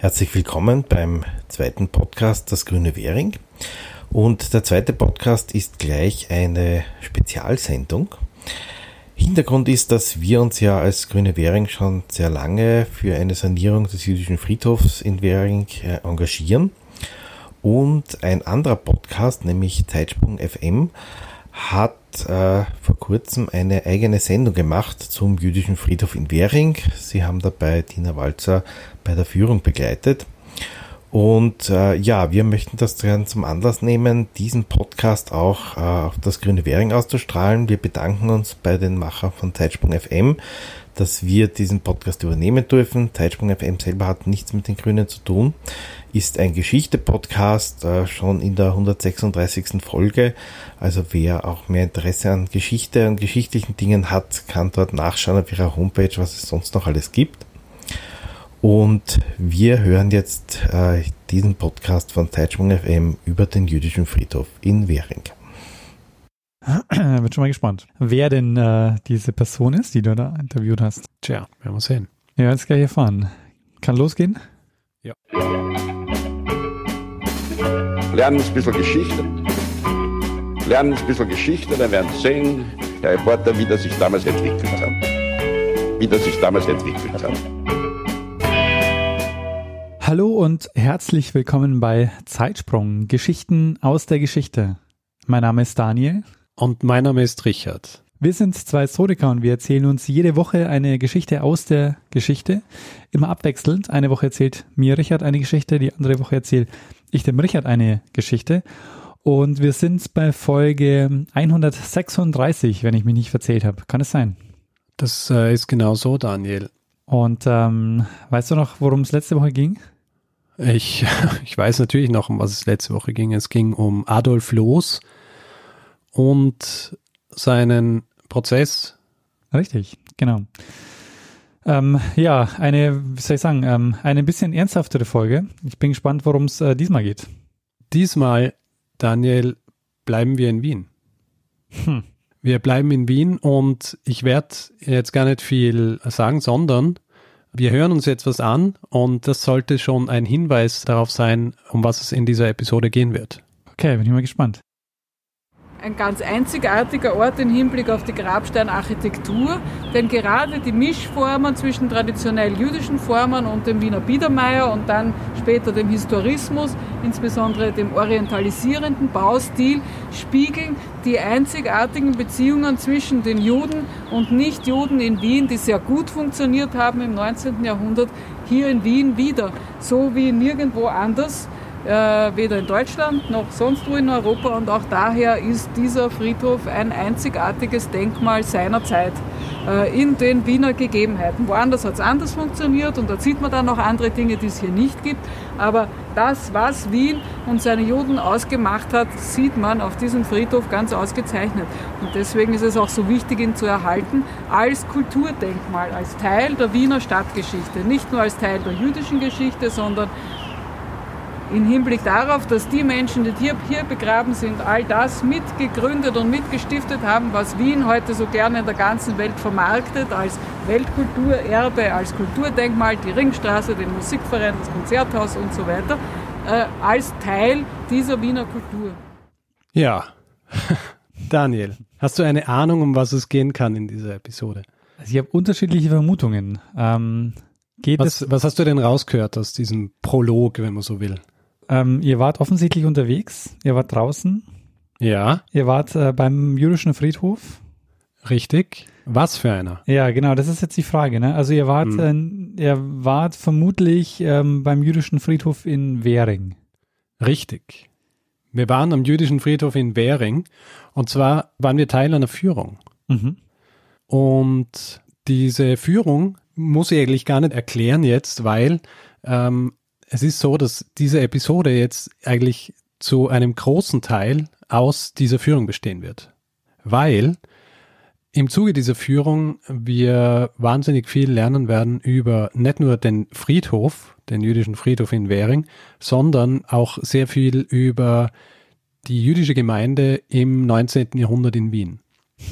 Herzlich willkommen beim zweiten Podcast Das Grüne Währing. Und der zweite Podcast ist gleich eine Spezialsendung. Hintergrund ist, dass wir uns ja als Grüne Währing schon sehr lange für eine Sanierung des jüdischen Friedhofs in Währing äh, engagieren. Und ein anderer Podcast, nämlich Zeitsprung FM, hat äh, vor kurzem eine eigene Sendung gemacht zum jüdischen Friedhof in Währing. Sie haben dabei Tina Walzer bei der Führung begleitet. Und äh, ja, wir möchten das dann zum Anlass nehmen, diesen Podcast auch äh, auf das Grüne Währing auszustrahlen. Wir bedanken uns bei den Machern von Zeitsprung FM, dass wir diesen Podcast übernehmen dürfen. Zeitsprung FM selber hat nichts mit den Grünen zu tun, ist ein Geschichte-Podcast, äh, schon in der 136. Folge. Also wer auch mehr Interesse an Geschichte und geschichtlichen Dingen hat, kann dort nachschauen auf ihrer Homepage, was es sonst noch alles gibt. Und wir hören jetzt äh, diesen Podcast von Zeitsprung FM über den jüdischen Friedhof in Währing. Bin schon mal gespannt, wer denn äh, diese Person ist, die du da interviewt hast. Tja, werden wir sehen. Ja, jetzt gleich erfahren. Kann losgehen? Ja. Lernen ein bisschen Geschichte. Lernen ein bisschen Geschichte, dann werden Sie sehen, Herr Reporter, wie das sich damals entwickelt hat. Wie das sich damals entwickelt hat. Hallo und herzlich willkommen bei Zeitsprung, Geschichten aus der Geschichte. Mein Name ist Daniel. Und mein Name ist Richard. Wir sind zwei Historiker und wir erzählen uns jede Woche eine Geschichte aus der Geschichte. Immer abwechselnd. Eine Woche erzählt mir Richard eine Geschichte, die andere Woche erzähle ich dem Richard eine Geschichte. Und wir sind bei Folge 136, wenn ich mich nicht verzählt habe. Kann es sein? Das äh, ist genau so, Daniel. Und ähm, weißt du noch, worum es letzte Woche ging? Ich, ich weiß natürlich noch, um was es letzte Woche ging. Es ging um Adolf Loos und seinen Prozess. Richtig, genau. Ähm, ja, eine, wie soll ich sagen, ähm, eine bisschen ernsthaftere Folge. Ich bin gespannt, worum es äh, diesmal geht. Diesmal, Daniel, bleiben wir in Wien. Hm. Wir bleiben in Wien und ich werde jetzt gar nicht viel sagen, sondern wir hören uns jetzt was an und das sollte schon ein Hinweis darauf sein, um was es in dieser Episode gehen wird. Okay, bin ich mal gespannt ein ganz einzigartiger Ort im Hinblick auf die Grabsteinarchitektur, denn gerade die Mischformen zwischen traditionell jüdischen Formen und dem Wiener Biedermeier und dann später dem Historismus, insbesondere dem orientalisierenden Baustil, spiegeln die einzigartigen Beziehungen zwischen den Juden und Nichtjuden in Wien, die sehr gut funktioniert haben im 19. Jahrhundert, hier in Wien wieder, so wie nirgendwo anders weder in Deutschland noch sonst wo in Europa und auch daher ist dieser Friedhof ein einzigartiges Denkmal seiner Zeit äh, in den Wiener Gegebenheiten. Woanders hat es anders funktioniert und da sieht man dann noch andere Dinge, die es hier nicht gibt. Aber das, was Wien und seine Juden ausgemacht hat, sieht man auf diesem Friedhof ganz ausgezeichnet. Und deswegen ist es auch so wichtig, ihn zu erhalten als Kulturdenkmal, als Teil der Wiener Stadtgeschichte. Nicht nur als Teil der jüdischen Geschichte, sondern im Hinblick darauf, dass die Menschen, die hier, hier begraben sind, all das mitgegründet und mitgestiftet haben, was Wien heute so gerne in der ganzen Welt vermarktet, als Weltkulturerbe, als Kulturdenkmal, die Ringstraße, den Musikverein, das Konzerthaus und so weiter, äh, als Teil dieser Wiener Kultur. Ja, Daniel, hast du eine Ahnung, um was es gehen kann in dieser Episode? Also ich habe unterschiedliche Vermutungen. Ähm, was, was, hast du denn rausgehört aus diesem Prolog, wenn man so will? Ähm, ihr wart offensichtlich unterwegs, ihr wart draußen. Ja. Ihr wart äh, beim jüdischen Friedhof. Richtig. Was für einer? Ja, genau, das ist jetzt die Frage. Ne? Also ihr wart, hm. äh, ihr wart vermutlich ähm, beim jüdischen Friedhof in Währing. Richtig. Wir waren am jüdischen Friedhof in Währing und zwar waren wir Teil einer Führung. Mhm. Und diese Führung muss ich eigentlich gar nicht erklären jetzt, weil ähm, es ist so, dass diese Episode jetzt eigentlich zu einem großen Teil aus dieser Führung bestehen wird. Weil im Zuge dieser Führung wir wahnsinnig viel lernen werden über nicht nur den Friedhof, den jüdischen Friedhof in Währing, sondern auch sehr viel über die jüdische Gemeinde im 19. Jahrhundert in Wien.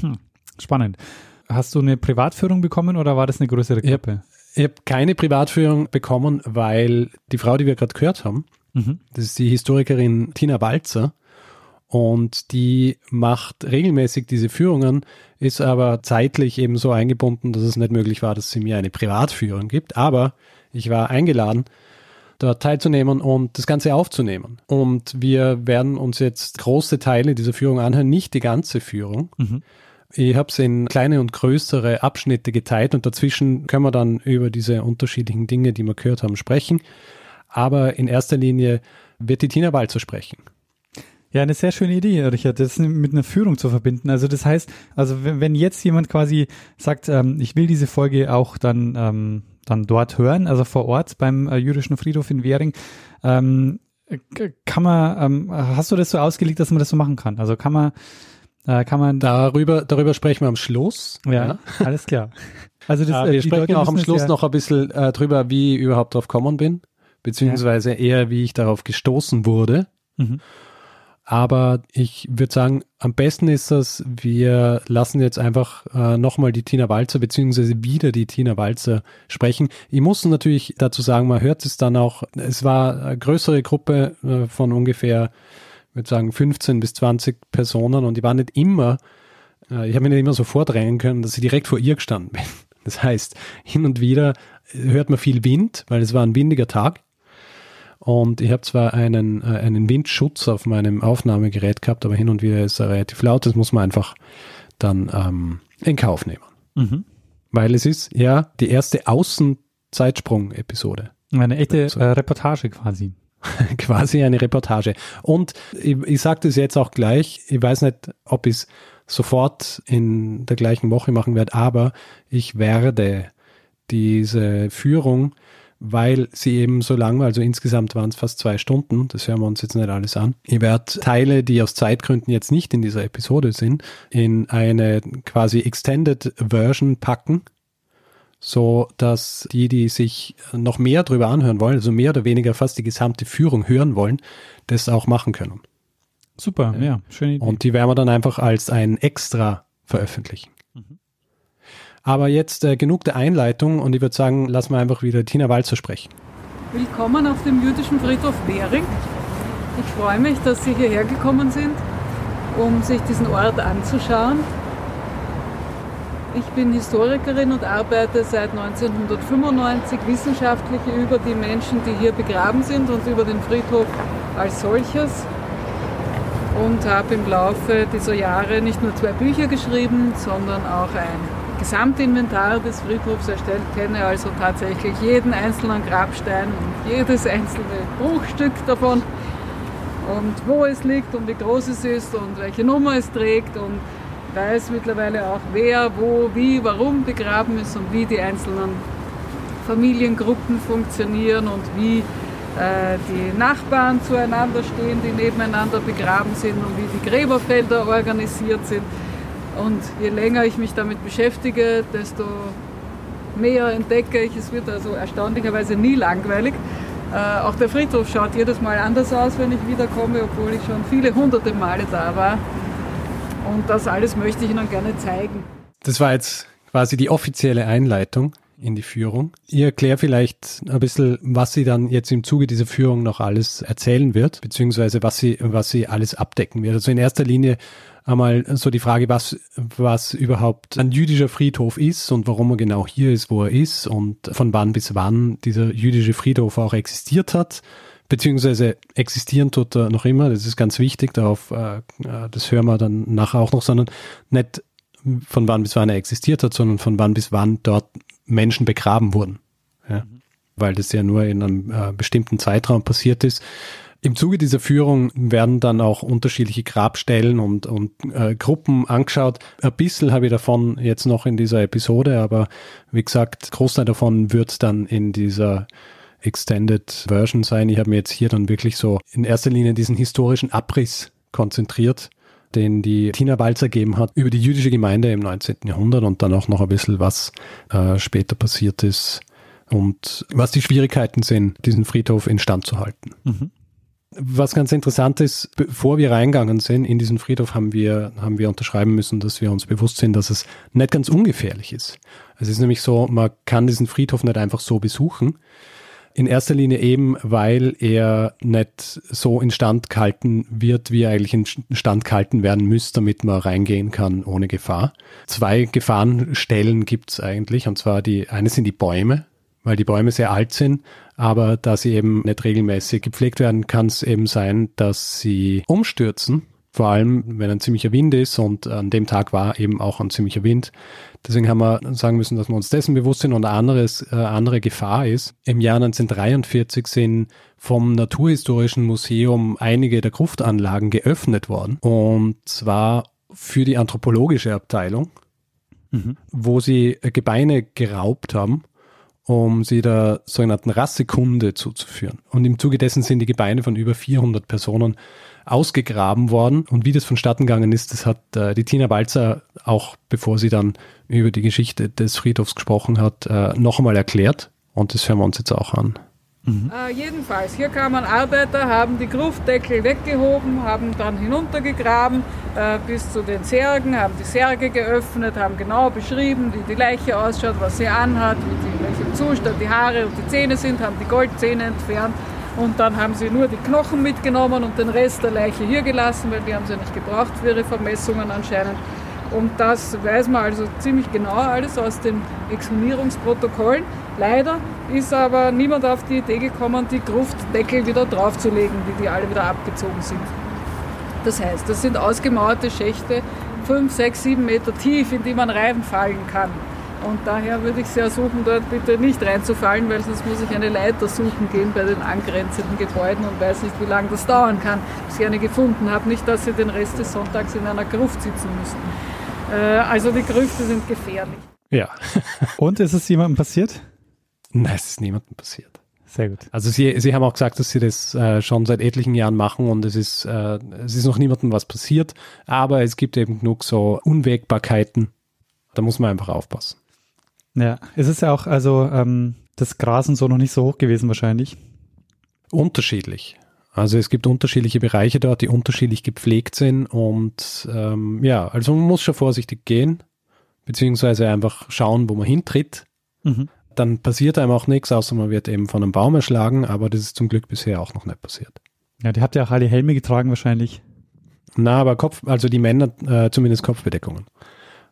Hm, spannend. Hast du eine Privatführung bekommen oder war das eine größere Gruppe? Ich habe keine Privatführung bekommen, weil die Frau, die wir gerade gehört haben, mhm. das ist die Historikerin Tina Balzer und die macht regelmäßig diese Führungen, ist aber zeitlich eben so eingebunden, dass es nicht möglich war, dass sie mir eine Privatführung gibt. Aber ich war eingeladen, dort teilzunehmen und das Ganze aufzunehmen. Und wir werden uns jetzt große Teile dieser Führung anhören, nicht die ganze Führung. Mhm. Ich habe es in kleine und größere Abschnitte geteilt und dazwischen können wir dann über diese unterschiedlichen Dinge, die wir gehört haben, sprechen. Aber in erster Linie wird die Tina Walzer sprechen. Ja, eine sehr schöne Idee, Richard, das mit einer Führung zu verbinden. Also das heißt, also wenn, jetzt jemand quasi sagt, ähm, ich will diese Folge auch dann ähm, dann dort hören, also vor Ort beim äh, jüdischen Friedhof in Währing, ähm, kann man, ähm, hast du das so ausgelegt, dass man das so machen kann? Also kann man, äh, kann man darüber darüber sprechen wir am Schluss. Ja, ja. alles klar. Also das, äh, wir sprechen auch am Schluss ja noch ein bisschen äh, drüber, wie ich überhaupt drauf gekommen bin, beziehungsweise eher, wie ich darauf gestoßen wurde. Mhm. Aber ich würde sagen, am besten ist es, wir lassen jetzt einfach äh, nochmal die Tina Walzer beziehungsweise wieder die Tina Walzer sprechen. Ich muss natürlich dazu sagen, man hört es dann auch, es war eine größere Gruppe äh, von ungefähr, würde sagen, 15 bis 20 Personen und die waren nicht immer, äh, ich habe mir nicht immer so vordrängen können, dass ich direkt vor ihr gestanden bin. Das heißt, hin und wieder hört man viel Wind, weil es war ein windiger Tag und ich habe zwar einen, äh, einen Windschutz auf meinem Aufnahmegerät gehabt, aber hin und wieder ist er relativ laut. Das muss man einfach dann ähm, in Kauf nehmen. Mhm. Weil es ist ja die erste Außenzeitsprung-Episode. Eine echte äh, Reportage quasi. quasi eine Reportage. Und ich, ich sage das jetzt auch gleich, ich weiß nicht, ob ich es sofort in der gleichen Woche machen werde, aber ich werde diese Führung weil sie eben so lang war, also insgesamt waren es fast zwei Stunden, das hören wir uns jetzt nicht alles an. Ich werde Teile, die aus Zeitgründen jetzt nicht in dieser Episode sind, in eine quasi Extended Version packen, so dass die, die sich noch mehr darüber anhören wollen, also mehr oder weniger fast die gesamte Führung hören wollen, das auch machen können. Super, ja, schöne Idee. Und die werden wir dann einfach als ein Extra veröffentlichen. Mhm. Aber jetzt äh, genug der Einleitung und ich würde sagen, lassen wir einfach wieder Tina Walzer sprechen. Willkommen auf dem jüdischen Friedhof Währing. Ich freue mich, dass Sie hierher gekommen sind, um sich diesen Ort anzuschauen. Ich bin Historikerin und arbeite seit 1995 wissenschaftlich über die Menschen, die hier begraben sind und über den Friedhof als solches. Und habe im Laufe dieser Jahre nicht nur zwei Bücher geschrieben, sondern auch ein Gesamtinventar des Friedhofs erstellt, kenne also tatsächlich jeden einzelnen Grabstein und jedes einzelne Bruchstück davon und wo es liegt und wie groß es ist und welche Nummer es trägt und weiß mittlerweile auch, wer, wo, wie, warum begraben ist und wie die einzelnen Familiengruppen funktionieren und wie äh, die Nachbarn zueinander stehen, die nebeneinander begraben sind und wie die Gräberfelder organisiert sind. Und je länger ich mich damit beschäftige, desto mehr entdecke ich. Es wird also erstaunlicherweise nie langweilig. Äh, auch der Friedhof schaut jedes Mal anders aus, wenn ich wiederkomme, obwohl ich schon viele hunderte Male da war. Und das alles möchte ich Ihnen gerne zeigen. Das war jetzt quasi die offizielle Einleitung in die Führung. Ihr erklärt vielleicht ein bisschen, was sie dann jetzt im Zuge dieser Führung noch alles erzählen wird, beziehungsweise was sie, was sie alles abdecken wird. Also in erster Linie einmal so die Frage, was, was überhaupt ein jüdischer Friedhof ist und warum er genau hier ist, wo er ist und von wann bis wann dieser jüdische Friedhof auch existiert hat. Beziehungsweise existieren tut er noch immer, das ist ganz wichtig, darauf, äh, äh, das hören wir dann nachher auch noch, sondern nicht von wann bis wann er existiert hat, sondern von wann bis wann dort Menschen begraben wurden. Ja? Mhm. Weil das ja nur in einem äh, bestimmten Zeitraum passiert ist. Im Zuge dieser Führung werden dann auch unterschiedliche Grabstellen und, und äh, Gruppen angeschaut. Ein bisschen habe ich davon jetzt noch in dieser Episode, aber wie gesagt, Großteil davon wird dann in dieser Extended Version sein. Ich habe mir jetzt hier dann wirklich so in erster Linie diesen historischen Abriss konzentriert, den die Tina Walzer gegeben hat über die jüdische Gemeinde im 19. Jahrhundert und dann auch noch ein bisschen, was äh, später passiert ist und was die Schwierigkeiten sind, diesen Friedhof instand zu halten. Mhm. Was ganz interessant ist, bevor wir reingegangen sind in diesen Friedhof, haben wir, haben wir unterschreiben müssen, dass wir uns bewusst sind, dass es nicht ganz ungefährlich ist. Es ist nämlich so, man kann diesen Friedhof nicht einfach so besuchen. In erster Linie eben, weil er nicht so instand gehalten wird, wie er eigentlich instand gehalten werden müsste, damit man reingehen kann ohne Gefahr. Zwei Gefahrenstellen gibt es eigentlich, und zwar die, eine sind die Bäume, weil die Bäume sehr alt sind, aber da sie eben nicht regelmäßig gepflegt werden, kann es eben sein, dass sie umstürzen vor allem, wenn ein ziemlicher Wind ist und an dem Tag war eben auch ein ziemlicher Wind. Deswegen haben wir sagen müssen, dass wir uns dessen bewusst sind und eine anderes, äh, andere Gefahr ist. Im Jahr 1943 sind vom Naturhistorischen Museum einige der Gruftanlagen geöffnet worden und zwar für die anthropologische Abteilung, mhm. wo sie Gebeine geraubt haben um sie der sogenannten Rassekunde zuzuführen. Und im Zuge dessen sind die Gebeine von über 400 Personen ausgegraben worden. Und wie das vonstatten gegangen ist, das hat äh, die Tina Balzer auch, bevor sie dann über die Geschichte des Friedhofs gesprochen hat, äh, noch einmal erklärt. Und das hören wir uns jetzt auch an. Mhm. Äh, jedenfalls, hier kamen Arbeiter, haben die Gruftdeckel weggehoben, haben dann hinuntergegraben äh, bis zu den Särgen, haben die Särge geöffnet, haben genau beschrieben, wie die Leiche ausschaut, was sie anhat, wie die, welchem Zustand die Haare und die Zähne sind, haben die Goldzähne entfernt und dann haben sie nur die Knochen mitgenommen und den Rest der Leiche hier gelassen, weil die haben sie nicht gebraucht für ihre Vermessungen anscheinend. Und das weiß man also ziemlich genau alles aus den Exhumierungsprotokollen. Leider ist aber niemand auf die Idee gekommen, die Gruftdeckel wieder draufzulegen, wie die alle wieder abgezogen sind. Das heißt, das sind ausgemauerte Schächte, 5, 6, 7 Meter tief, in die man reinfallen kann. Und daher würde ich Sie ersuchen, dort bitte nicht reinzufallen, weil sonst muss ich eine Leiter suchen gehen bei den angrenzenden Gebäuden und weiß nicht, wie lange das dauern kann, bis ich eine gefunden habe. Nicht, dass Sie den Rest des Sonntags in einer Gruft sitzen müssen. Äh, also die Grüfte sind gefährlich. Ja. und ist es jemandem passiert? Nein, es ist niemandem passiert. Sehr gut. Also Sie, Sie haben auch gesagt, dass Sie das äh, schon seit etlichen Jahren machen und es ist, äh, es ist noch niemandem was passiert, aber es gibt eben genug so Unwägbarkeiten. Da muss man einfach aufpassen. Ja, es ist ja auch, also ähm, das Gras und so noch nicht so hoch gewesen wahrscheinlich. Unterschiedlich. Also es gibt unterschiedliche Bereiche dort, die unterschiedlich gepflegt sind und ähm, ja, also man muss schon vorsichtig gehen, beziehungsweise einfach schauen, wo man hintritt. Mhm. Dann passiert einem auch nichts, außer man wird eben von einem Baum erschlagen, aber das ist zum Glück bisher auch noch nicht passiert. Ja, die habt ja auch alle Helme getragen wahrscheinlich. Na, aber Kopf, also die Männer äh, zumindest Kopfbedeckungen.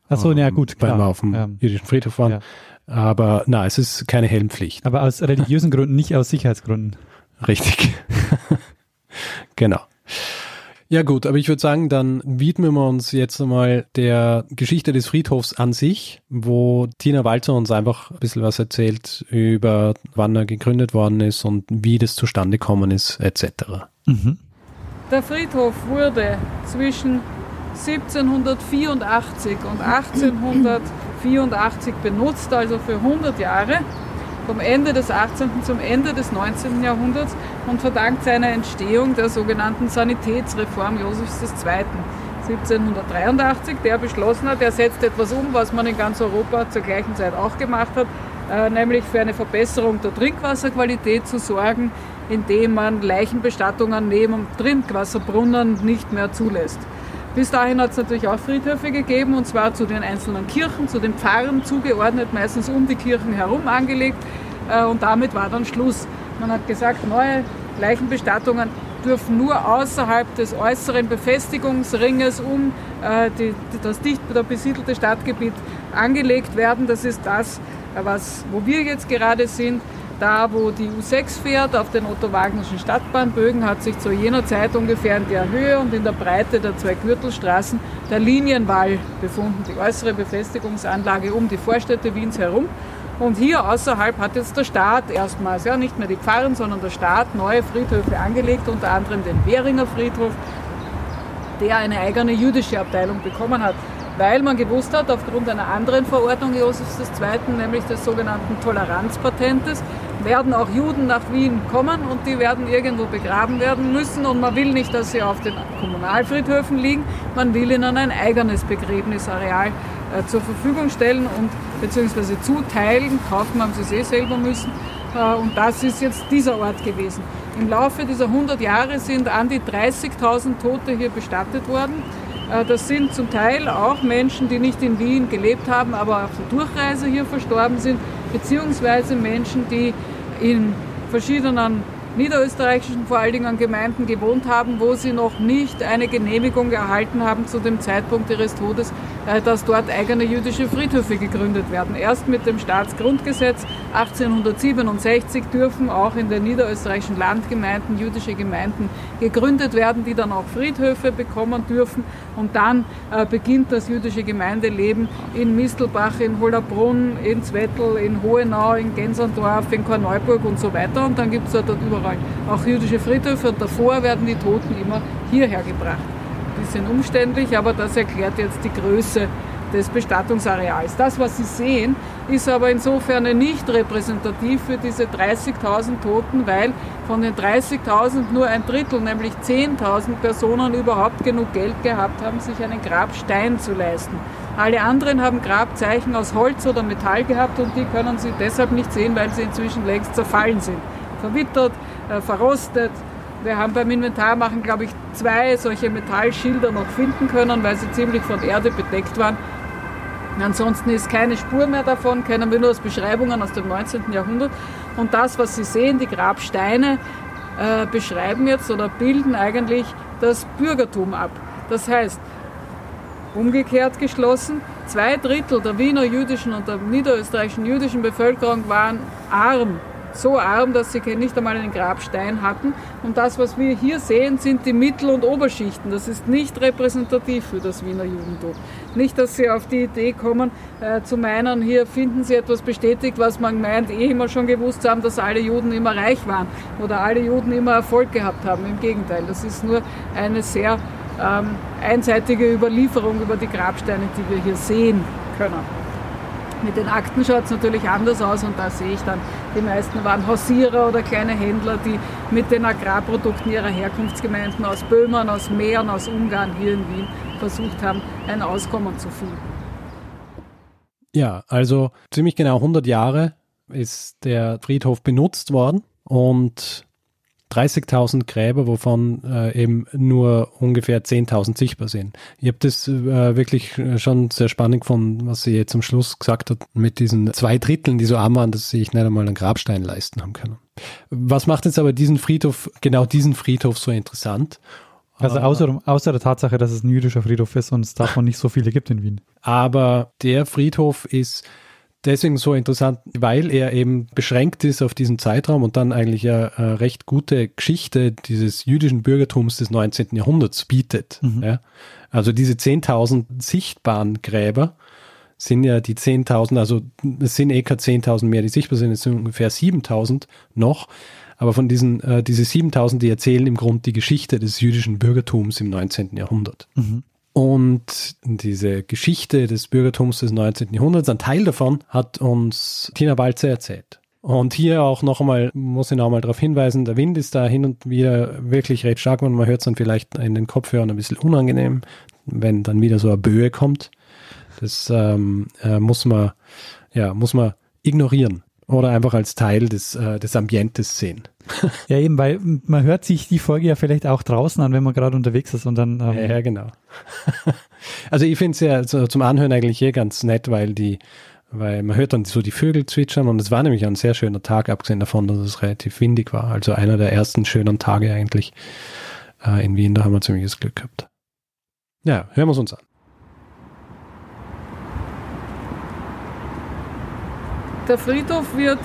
Achso, ja gut, klar. Weil wir auf dem ja. jüdischen Friedhof waren. Ja. Aber na, es ist keine Helmpflicht. Aber aus religiösen Gründen, nicht aus Sicherheitsgründen. Richtig. genau. Ja gut, aber ich würde sagen, dann widmen wir uns jetzt einmal der Geschichte des Friedhofs an sich, wo Tina Walzer uns einfach ein bisschen was erzählt über wann er gegründet worden ist und wie das zustande gekommen ist, etc. Mhm. Der Friedhof wurde zwischen 1784 und 1884 benutzt, also für 100 Jahre, vom Ende des 18. zum Ende des 19. Jahrhunderts und verdankt seiner Entstehung der sogenannten Sanitätsreform Josefs II. 1783, der beschlossen hat, er setzt etwas um, was man in ganz Europa zur gleichen Zeit auch gemacht hat, äh, nämlich für eine Verbesserung der Trinkwasserqualität zu sorgen, indem man Leichenbestattungen neben Trinkwasserbrunnen nicht mehr zulässt. Bis dahin hat es natürlich auch Friedhöfe gegeben, und zwar zu den einzelnen Kirchen, zu den Pfarren zugeordnet, meistens um die Kirchen herum angelegt. Äh, und damit war dann Schluss. Man hat gesagt, neue Leichenbestattungen dürfen nur außerhalb des äußeren Befestigungsringes um äh, die, das dicht besiedelte Stadtgebiet angelegt werden. Das ist das, was, wo wir jetzt gerade sind. Da, wo die U6 fährt, auf den Otto-Wagnerschen Stadtbahnbögen, hat sich zu jener Zeit ungefähr in der Höhe und in der Breite der zwei Gürtelstraßen der Linienwall befunden, die äußere Befestigungsanlage um die Vorstädte Wiens herum. Und hier außerhalb hat jetzt der Staat erstmals, ja nicht mehr die Pfarren, sondern der Staat neue Friedhöfe angelegt, unter anderem den Währinger Friedhof, der eine eigene jüdische Abteilung bekommen hat weil man gewusst hat, aufgrund einer anderen Verordnung Josefs II., nämlich des sogenannten Toleranzpatentes, werden auch Juden nach Wien kommen und die werden irgendwo begraben werden müssen und man will nicht, dass sie auf den Kommunalfriedhöfen liegen, man will ihnen ein eigenes Begräbnisareal äh, zur Verfügung stellen und beziehungsweise zuteilen, kaufen haben sie es eh selber müssen äh, und das ist jetzt dieser Ort gewesen. Im Laufe dieser 100 Jahre sind an die 30.000 Tote hier bestattet worden. Äh, das sind zum Teil auch Menschen, die nicht in Wien gelebt haben, aber auf der Durchreise hier verstorben sind, beziehungsweise Menschen, die in verschiedenen niederösterreichischen vor allen Dingen Gemeinden gewohnt haben, wo sie noch nicht eine Genehmigung erhalten haben zu dem Zeitpunkt ihres Todes, dass dort eigene jüdische Friedhöfe gegründet werden. Erst mit dem Staatsgrundgesetz 1867 dürfen auch in den niederösterreichischen Landgemeinden jüdische Gemeinden gegründet werden, die dann auch Friedhöfe bekommen dürfen. Und dann äh, beginnt das jüdische Gemeindeleben in Mistelbach, in Hollerbrunn, in Zwettl, in Hohenau, in Gensandorf, in Korneuburg und so weiter. Und dann gibt es dort überall. Auch jüdische Friedhöfe und davor werden die Toten immer hierher gebracht. Bisschen umständlich, aber das erklärt jetzt die Größe des Bestattungsareals. Das, was Sie sehen, ist aber insofern nicht repräsentativ für diese 30.000 Toten, weil von den 30.000 nur ein Drittel, nämlich 10.000 Personen überhaupt genug Geld gehabt haben, sich einen Grabstein zu leisten. Alle anderen haben Grabzeichen aus Holz oder Metall gehabt und die können Sie deshalb nicht sehen, weil sie inzwischen längst zerfallen sind verwittert, äh, verrostet. Wir haben beim Inventarmachen, glaube ich, zwei solche Metallschilder noch finden können, weil sie ziemlich von Erde bedeckt waren. Ansonsten ist keine Spur mehr davon, kennen wir nur aus Beschreibungen aus dem 19. Jahrhundert. Und das, was Sie sehen, die Grabsteine, äh, beschreiben jetzt oder bilden eigentlich das Bürgertum ab. Das heißt, umgekehrt geschlossen, zwei Drittel der Wiener jüdischen und der niederösterreichischen jüdischen Bevölkerung waren arm so arm, dass sie nicht einmal einen Grabstein hatten. Und das, was wir hier sehen, sind die Mittel- und Oberschichten. Das ist nicht repräsentativ für das Wiener Judentum. Nicht, dass Sie auf die Idee kommen, äh, zu meinen, hier finden Sie etwas bestätigt, was man meint, eh immer schon gewusst haben, dass alle Juden immer reich waren oder alle Juden immer Erfolg gehabt haben. Im Gegenteil, das ist nur eine sehr ähm, einseitige Überlieferung über die Grabsteine, die wir hier sehen können. Mit den Akten schaut es natürlich anders aus und da sehe ich dann, die meisten waren Hausierer oder kleine Händler, die mit den Agrarprodukten ihrer Herkunftsgemeinden aus Böhmen, aus Mähren, aus Ungarn hier in Wien versucht haben, ein Auskommen zu finden. Ja, also ziemlich genau 100 Jahre ist der Friedhof benutzt worden und 30.000 Gräber, wovon äh, eben nur ungefähr 10.000 sichtbar sind. Ich habe das äh, wirklich schon sehr spannend gefunden, was sie jetzt zum Schluss gesagt hat, mit diesen zwei Dritteln, die so arm waren, dass sie sich nicht einmal einen Grabstein leisten haben können. Was macht jetzt aber diesen Friedhof, genau diesen Friedhof so interessant? Also außer, außer der Tatsache, dass es ein jüdischer Friedhof ist und es davon nicht so viele gibt in Wien. Aber der Friedhof ist deswegen so interessant, weil er eben beschränkt ist auf diesen Zeitraum und dann eigentlich eine, eine recht gute Geschichte dieses jüdischen Bürgertums des 19. Jahrhunderts bietet. Mhm. Ja. Also diese 10.000 sichtbaren Gräber sind ja die 10.000, also es sind eh keine 10.000 mehr, die sichtbar sind, es sind ungefähr 7.000 noch. Aber von diesen, äh, diese 7000, die erzählen im Grunde die Geschichte des jüdischen Bürgertums im 19. Jahrhundert. Mhm. Und diese Geschichte des Bürgertums des 19. Jahrhunderts, ein Teil davon hat uns Tina Balzer erzählt. Und hier auch noch einmal, muss ich noch einmal darauf hinweisen, der Wind ist da hin und wieder wirklich recht stark und man hört es dann vielleicht in den Kopfhörern ein bisschen unangenehm, wenn dann wieder so eine Böe kommt. Das ähm, äh, muss man, ja, muss man ignorieren oder einfach als Teil des, äh, des Ambientes sehen. ja, eben, weil man hört sich die Folge ja vielleicht auch draußen an, wenn man gerade unterwegs ist und dann. Ähm ja, ja, genau. also ich finde es ja so zum Anhören eigentlich hier ganz nett, weil die, weil man hört dann so die Vögel zwitschern und es war nämlich ein sehr schöner Tag, abgesehen davon, dass es relativ windig war. Also einer der ersten schönen Tage eigentlich äh, in Wien, da haben wir ziemliches Glück gehabt. Ja, hören wir es uns an. Der Friedhof wird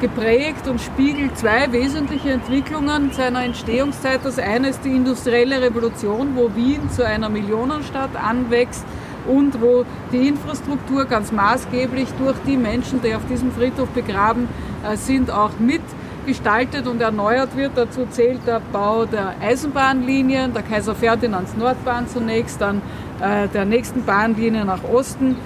geprägt und spiegelt zwei wesentliche Entwicklungen seiner Entstehungszeit. Das eine ist die industrielle Revolution, wo Wien zu einer Millionenstadt anwächst und wo die Infrastruktur ganz maßgeblich durch die Menschen, die auf diesem Friedhof begraben äh, sind, auch mitgestaltet und erneuert wird. Dazu zählt der Bau der Eisenbahnlinien, der Kaiser Ferdinands Nordbahn zunächst, dann äh, der nächsten Bahnlinie nach Osten,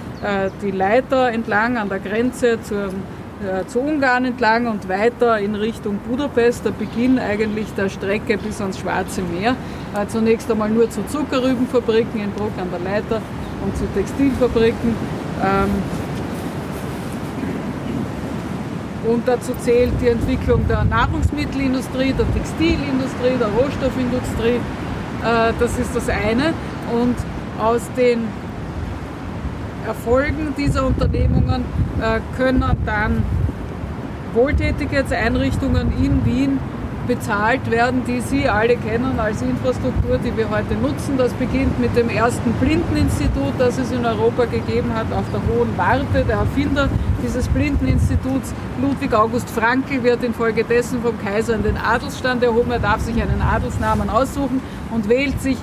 die Leiter entlang an der Grenze zur, äh, zu Ungarn entlang und weiter in Richtung Budapest, der Beginn eigentlich der Strecke bis ans Schwarze Meer. Zunächst einmal nur zu Zuckerrübenfabriken in Bruck an der Leiter und zu Textilfabriken. Ähm, Und dazu zählt die Entwicklung der Nahrungsmittelindustrie, der Textilindustrie, der Rohstoffindustrie. Äh, das ist das eine. Und aus den Erfolgen dieser Unternehmungen äh, können dann Wohltätigkeitseinrichtungen in Wien bezahlt werden, die Sie alle kennen als Infrastruktur, die wir heute nutzen. Das beginnt mit dem ersten Blindeninstitut, das es in Europa gegeben hat, auf der Hohen Warte. Der Erfinder dieses Blindeninstituts, Ludwig August Frankl, wird infolgedessen vom Kaiser in den Adelsstand erhoben. Er darf sich einen Adelsnamen aussuchen und wählt sich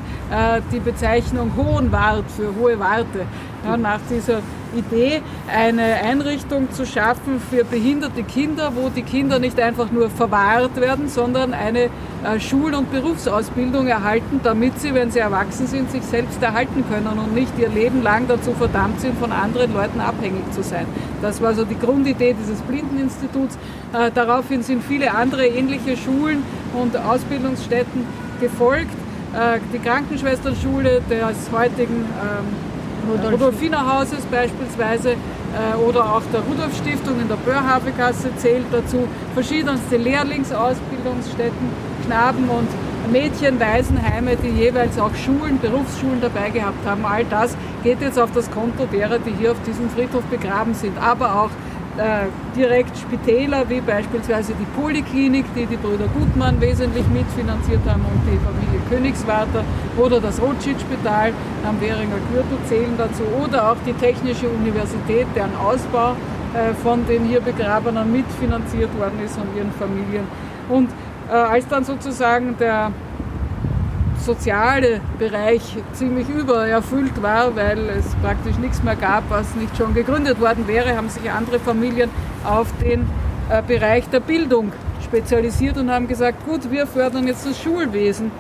die Bezeichnung Hohenwart für Hohe Warte. Ja, nach dieser Idee, eine Einrichtung zu schaffen für behinderte Kinder, wo die Kinder nicht einfach nur verwahrt werden, sondern eine äh, Schul- und Berufsausbildung erhalten, damit sie, wenn sie erwachsen sind, sich selbst erhalten können und nicht ihr Leben lang dazu verdammt sind, von anderen Leuten abhängig zu sein. Das war so die Grundidee dieses Blindeninstituts. Äh, daraufhin sind viele andere ähnliche Schulen und Ausbildungsstätten gefolgt. Äh, die Krankenschwesternschule des heutigen ähm, Rudolf. Rudolfinerhauses beispielsweise äh, oder auch der Rudolf Stiftung in der Börhafegasse zählt dazu, verschiedenste Lehrlingsausbildungsstätten, Knaben- und Mädchen, Waisenheime, die jeweils auch Schulen, Berufsschulen dabei gehabt haben. All das geht jetzt auf das Konto derer, die hier auf diesem Friedhof begraben sind, aber auch äh, direkt Spitäler, wie beispielsweise die Poliklinik, die die Brüder Gutmann wesentlich mitfinanziert haben und die Familie Königswarter oder das Rothschild-Spital am Währinger Gürtel zählen dazu oder auch die Technische Universität, deren Ausbau äh, von den hier Begrabenen mitfinanziert worden ist und ihren Familien. Und äh, als dann sozusagen der soziale Bereich ziemlich übererfüllt war, weil es praktisch nichts mehr gab, was nicht schon gegründet worden wäre, haben sich andere Familien auf den äh, Bereich der Bildung spezialisiert und haben gesagt, gut, wir fördern jetzt das Schulwesen,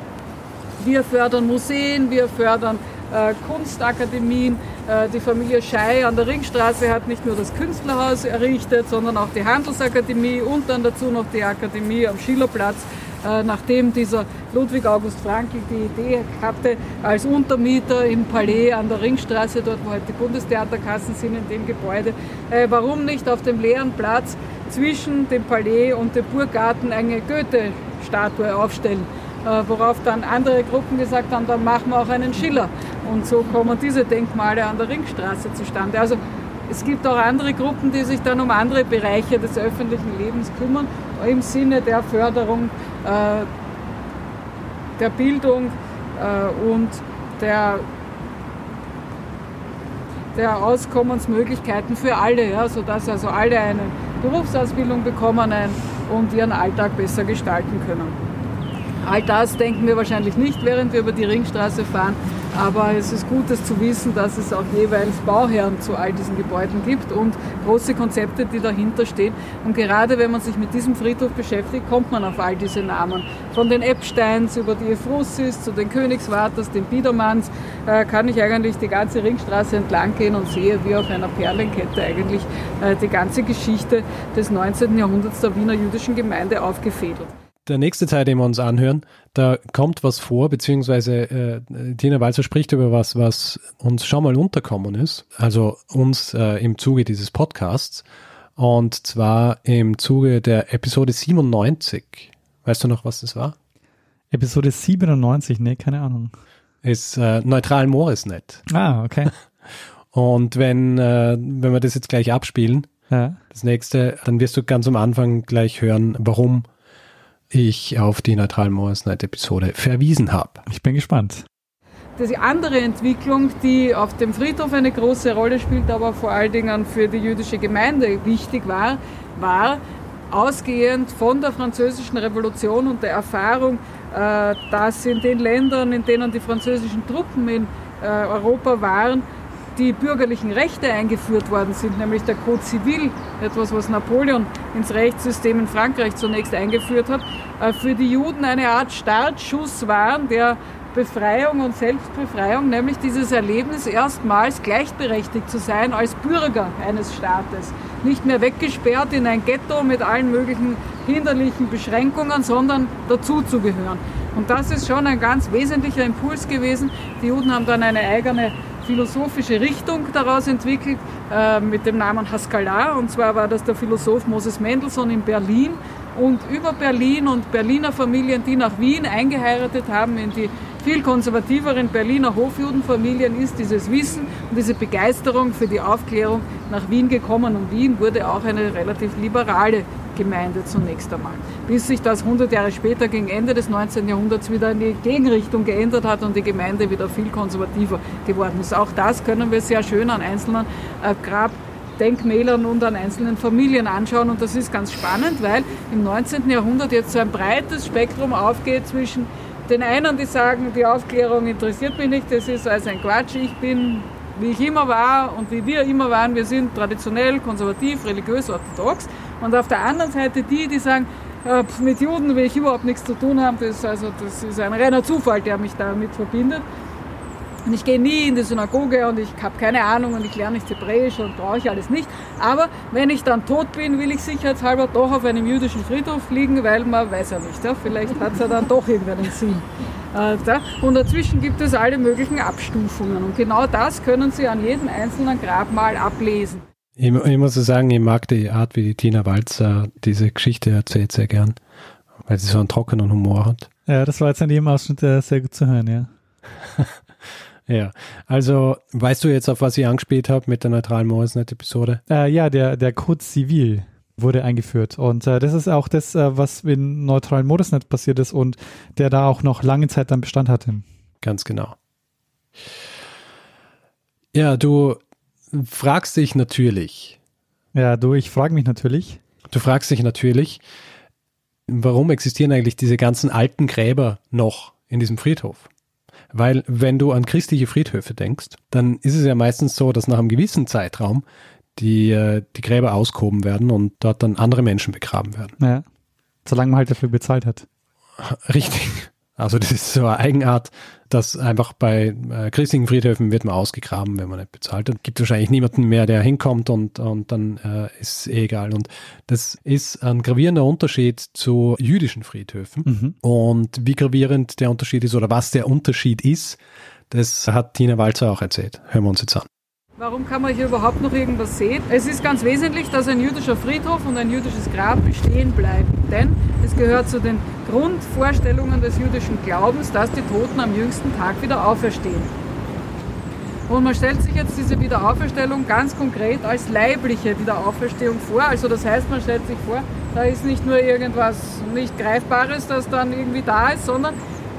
wir fördern Museen, wir fördern äh, Kunstakademien. Äh, die Familie Schei an der Ringstraße hat nicht nur das Künstlerhaus errichtet, sondern auch die Handelsakademie und dann dazu noch die Akademie am Schillerplatz äh, nachdem dieser Ludwig August Frankl die Idee hatte, als Untermieter im Palais an der Ringstraße, dort wo heute die Bundestheaterkassen sind, in dem Gebäude, äh, warum nicht auf dem leeren Platz zwischen dem Palais und dem Burggarten eine Goethe-Statue aufstellen. Äh, worauf dann andere Gruppen gesagt haben, dann machen wir auch einen Schiller. Und so kommen diese Denkmale an der Ringstraße zustande. Also es gibt auch andere Gruppen, die sich dann um andere Bereiche des öffentlichen Lebens kümmern, im Sinne der Förderung äh, der Bildung äh, und der, der Auskommensmöglichkeiten für alle, ja, sodass also alle eine Berufsausbildung bekommen und ihren Alltag besser gestalten können. All das denken wir wahrscheinlich nicht, während wir über die Ringstraße fahren. Aber es ist gut, es zu wissen, dass es auch jeweils Bauherren zu all diesen Gebäuden gibt und große Konzepte, die dahinter stehen. Und gerade wenn man sich mit diesem Friedhof beschäftigt, kommt man auf all diese Namen. Von den Epsteins über die Efrussis zu den Königswarters, den Biedermanns, äh, kann ich eigentlich die ganze Ringstraße entlang gehen und sehe, wie auf einer Perlenkette eigentlich äh, die ganze Geschichte des 19. Jahrhunderts der Wiener jüdischen Gemeinde aufgefädelt der nächste Teil, den wir uns anhören, da kommt was vor, beziehungsweise äh, Tina Walzer spricht über was, was uns schon mal unterkommen ist, also uns äh, im Zuge dieses Podcasts, und zwar im Zuge der Episode 97. Weißt du noch, was das war? Episode 97, nee, keine Ahnung. Ist äh, neutral Morisnet. Ah, okay. Und wenn, äh, wenn wir das jetzt gleich abspielen, ja. das nächste, dann wirst du ganz am Anfang gleich hören, warum ich auf die neutralen Morris Night Episode verwiesen habe. Ich bin gespannt. Die andere Entwicklung, die auf dem Friedhof eine große Rolle spielt, aber vor allen Dingen für die jüdische Gemeinde wichtig war, war ausgehend von der französischen Revolution und der Erfahrung, äh, dass in den Ländern, in denen die französischen Truppen in äh, Europa waren, die bürgerlichen Rechte eingeführt worden sind, nämlich der Code Civil, etwas, was Napoleon ins Rechtssystem in Frankreich zunächst eingeführt hat, äh, für die Juden eine Art Startschuss waren, der Befreiung und Selbstbefreiung, nämlich dieses Erlebnis, erstmals gleichberechtigt zu sein als Bürger eines Staates. Nicht mehr weggesperrt in ein Ghetto mit allen möglichen hinderlichen Beschränkungen, sondern dazuzugehören. Und das ist schon ein ganz wesentlicher Impuls gewesen. Die Juden haben dann eine eigene philosophische Richtung daraus entwickelt äh, mit dem Namen Haskalah. Und zwar war das der Philosoph Moses Mendelssohn in Berlin. Und über Berlin und Berliner Familien, die nach Wien eingeheiratet haben, in die viel konservativeren Berliner Hofjudenfamilien ist dieses Wissen und diese Begeisterung für die Aufklärung nach Wien gekommen. Und Wien wurde auch eine relativ liberale Gemeinde zunächst einmal. Bis sich das 100 Jahre später gegen Ende des 19. Jahrhunderts wieder in die Gegenrichtung geändert hat und die Gemeinde wieder viel konservativer geworden ist. Auch das können wir sehr schön an einzelnen äh, Grabdenkmälern und an einzelnen Familien anschauen. Und das ist ganz spannend, weil im 19. Jahrhundert jetzt so ein breites Spektrum aufgeht zwischen den einen, die sagen, die Aufklärung interessiert mich nicht, das ist also ein Quatsch, ich bin, wie ich immer war und wie wir immer waren, wir sind traditionell, konservativ, religiös, orthodox. Und auf der anderen Seite die, die sagen, äh, mit Juden will ich überhaupt nichts zu tun haben, das, also, das ist ein reiner Zufall, der mich damit verbindet. Und ich gehe nie in die Synagoge und ich habe keine Ahnung und ich lerne nicht Hebräisch und brauche ich alles nicht. Aber wenn ich dann tot bin, will ich sicherheitshalber doch auf einem jüdischen Friedhof liegen, weil man weiß ja nicht. Ja? Vielleicht hat es ja dann doch irgendeinen Sinn. Äh, und dazwischen gibt es alle möglichen Abstufungen. Und genau das können Sie an jedem einzelnen Grabmal ablesen. Ich, ich muss sagen, ich mag die Art, wie die Tina Walzer diese Geschichte erzählt, sehr gern, weil sie so einen trockenen Humor hat. Ja, das war jetzt an jedem Ausschnitt äh, sehr gut zu hören, ja. Ja, also weißt du jetzt, auf was ich angespielt habe mit der neutralen Moresnet-Episode? Äh, ja, der, der Code Civil wurde eingeführt. Und äh, das ist auch das, äh, was in neutralen Modusnet passiert ist und der da auch noch lange Zeit dann Bestand hatte. Ganz genau. Ja, du fragst dich natürlich. Ja, du, ich frage mich natürlich. Du fragst dich natürlich, warum existieren eigentlich diese ganzen alten Gräber noch in diesem Friedhof? Weil wenn du an christliche Friedhöfe denkst, dann ist es ja meistens so, dass nach einem gewissen Zeitraum die, äh, die Gräber ausgehoben werden und dort dann andere Menschen begraben werden. Ja. Solange man halt dafür bezahlt hat. Richtig. Also das ist so eine Eigenart, dass einfach bei äh, christlichen Friedhöfen wird man ausgegraben, wenn man nicht bezahlt. Dann gibt wahrscheinlich niemanden mehr, der hinkommt und, und dann äh, ist es eh egal. Und das ist ein gravierender Unterschied zu jüdischen Friedhöfen. Mhm. Und wie gravierend der Unterschied ist oder was der Unterschied ist, das hat Tina Walzer auch erzählt. Hören wir uns jetzt an. Warum kann man hier überhaupt noch irgendwas sehen? Es ist ganz wesentlich, dass ein jüdischer Friedhof und ein jüdisches Grab bestehen bleiben. Denn es gehört zu den Grundvorstellungen des jüdischen Glaubens, dass die Toten am jüngsten Tag wieder auferstehen. Und man stellt sich jetzt diese Wiederauferstellung ganz konkret als leibliche Wiederauferstehung vor. Also das heißt, man stellt sich vor, da ist nicht nur irgendwas nicht Greifbares, das dann irgendwie da ist, sondern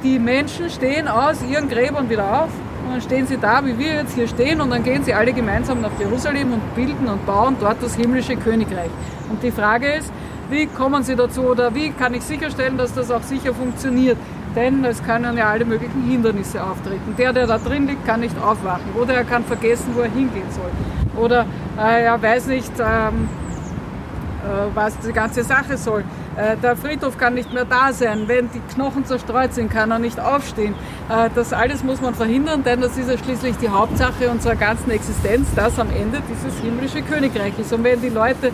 die Menschen stehen aus ihren Gräbern wieder auf und dann stehen sie da, wie wir jetzt hier stehen, und dann gehen sie alle gemeinsam nach Jerusalem und bilden und bauen dort das himmlische Königreich. Und die Frage ist, wie kommen sie dazu oder wie kann ich sicherstellen, dass das auch sicher funktioniert? Denn es können ja alle möglichen Hindernisse auftreten. Der, der da drin liegt, kann nicht aufwachen oder er kann vergessen, wo er hingehen soll. Oder äh, er weiß nicht, ähm, äh, was die ganze Sache soll. Äh, der Friedhof kann nicht mehr da sein. Wenn die Knochen zerstreut sind, kann er nicht aufstehen. Äh, das alles muss man verhindern, denn das ist ja schließlich die Hauptsache unserer ganzen Existenz, dass am Ende dieses himmlische Königreich ist. Und wenn die Leute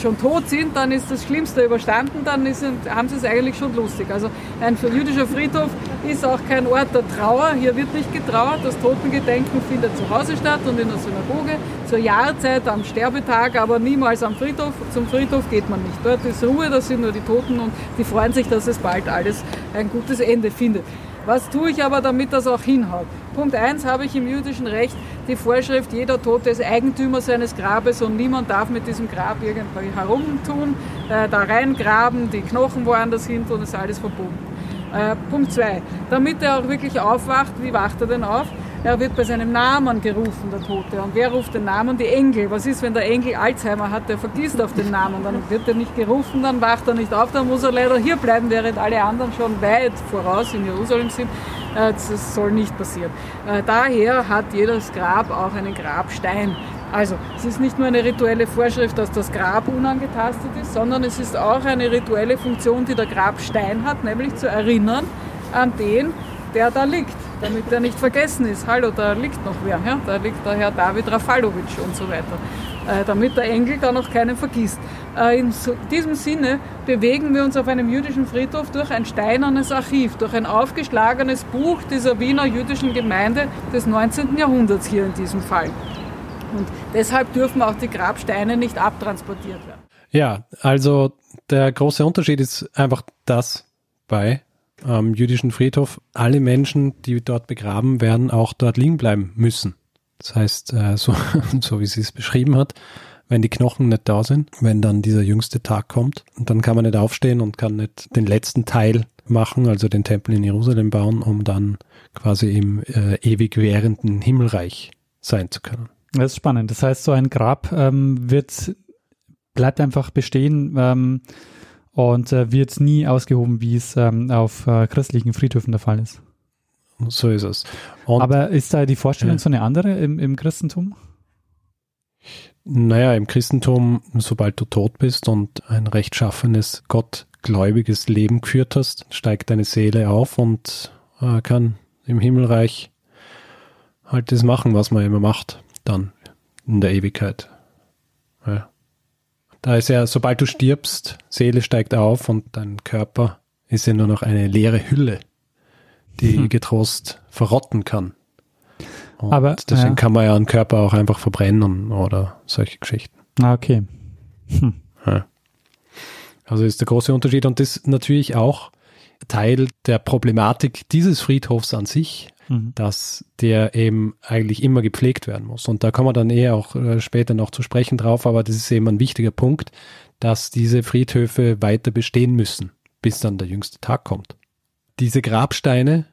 schon tot sind, dann ist das Schlimmste überstanden, dann ist, haben sie es eigentlich schon lustig. Also ein jüdischer Friedhof ist auch kein Ort der Trauer. Hier wird nicht getrauert. Das Totengedenken findet zu Hause statt und in der Synagoge zur Jahrzeit am Sterbetag, aber niemals am Friedhof. Zum Friedhof geht man nicht. Dort ist Ruhe, da sind nur die Toten und die freuen sich, dass es bald alles ein gutes Ende findet. Was tue ich aber, damit das auch hinhaut? Punkt 1 habe ich im jüdischen Recht die Vorschrift, jeder Tote ist Eigentümer seines Grabes und niemand darf mit diesem Grab irgendwie herumtun, äh, da reingraben, die Knochen woanders hin tun, ist alles verboten. Äh, Punkt 2. Damit er auch wirklich aufwacht, wie wacht er denn auf? Er wird bei seinem Namen gerufen, der Tote. Und wer ruft den Namen? Die Engel. Was ist, wenn der Engel Alzheimer hat, der vergisst auf den Namen? Dann wird er nicht gerufen, dann wacht er nicht auf, dann muss er leider hier bleiben, während alle anderen schon weit voraus in Jerusalem sind. Äh, das soll nicht passieren. Äh, daher hat jedes Grab auch einen Grabstein. Also, es ist nicht nur eine rituelle Vorschrift, dass das Grab unangetastet ist, sondern es ist auch eine rituelle Funktion, die der Grabstein hat, nämlich zu erinnern an den, der da liegt. Damit er nicht vergessen ist. Hallo, da liegt noch wer, ja? da liegt der Herr David Rafalovic und so weiter. Äh, damit der Engel da noch keinen vergisst. Äh, in diesem Sinne bewegen wir uns auf einem jüdischen Friedhof durch ein steinernes Archiv, durch ein aufgeschlagenes Buch dieser Wiener jüdischen Gemeinde des 19. Jahrhunderts hier in diesem Fall. Und deshalb dürfen auch die Grabsteine nicht abtransportiert werden. Ja, also der große Unterschied ist einfach das bei am jüdischen Friedhof, alle Menschen, die dort begraben werden, auch dort liegen bleiben müssen. Das heißt, äh, so, so wie sie es beschrieben hat, wenn die Knochen nicht da sind, wenn dann dieser jüngste Tag kommt, dann kann man nicht aufstehen und kann nicht den letzten Teil machen, also den Tempel in Jerusalem bauen, um dann quasi im äh, ewig währenden Himmelreich sein zu können. Das ist spannend. Das heißt, so ein Grab ähm, wird bleibt einfach bestehen ähm, und äh, wird nie ausgehoben, wie es ähm, auf äh, christlichen Friedhöfen der Fall ist. So ist es. Und, Aber ist da die Vorstellung so eine andere im, im Christentum? Naja, im Christentum, sobald du tot bist und ein rechtschaffenes, gottgläubiges Leben geführt hast, steigt deine Seele auf und äh, kann im Himmelreich halt das machen, was man immer macht, dann in der Ewigkeit. Ja. Da ist ja, sobald du stirbst, Seele steigt auf und dein Körper ist ja nur noch eine leere Hülle die hm. getrost verrotten kann. Und Aber deswegen ja. kann man ja einen Körper auch einfach verbrennen oder solche Geschichten. Ah, okay. Hm. Ja. Also ist der große Unterschied und das ist natürlich auch Teil der Problematik dieses Friedhofs an sich, mhm. dass der eben eigentlich immer gepflegt werden muss. Und da kommen wir dann eher auch äh, später noch zu sprechen drauf, aber das ist eben ein wichtiger Punkt, dass diese Friedhöfe weiter bestehen müssen, bis dann der jüngste Tag kommt diese Grabsteine,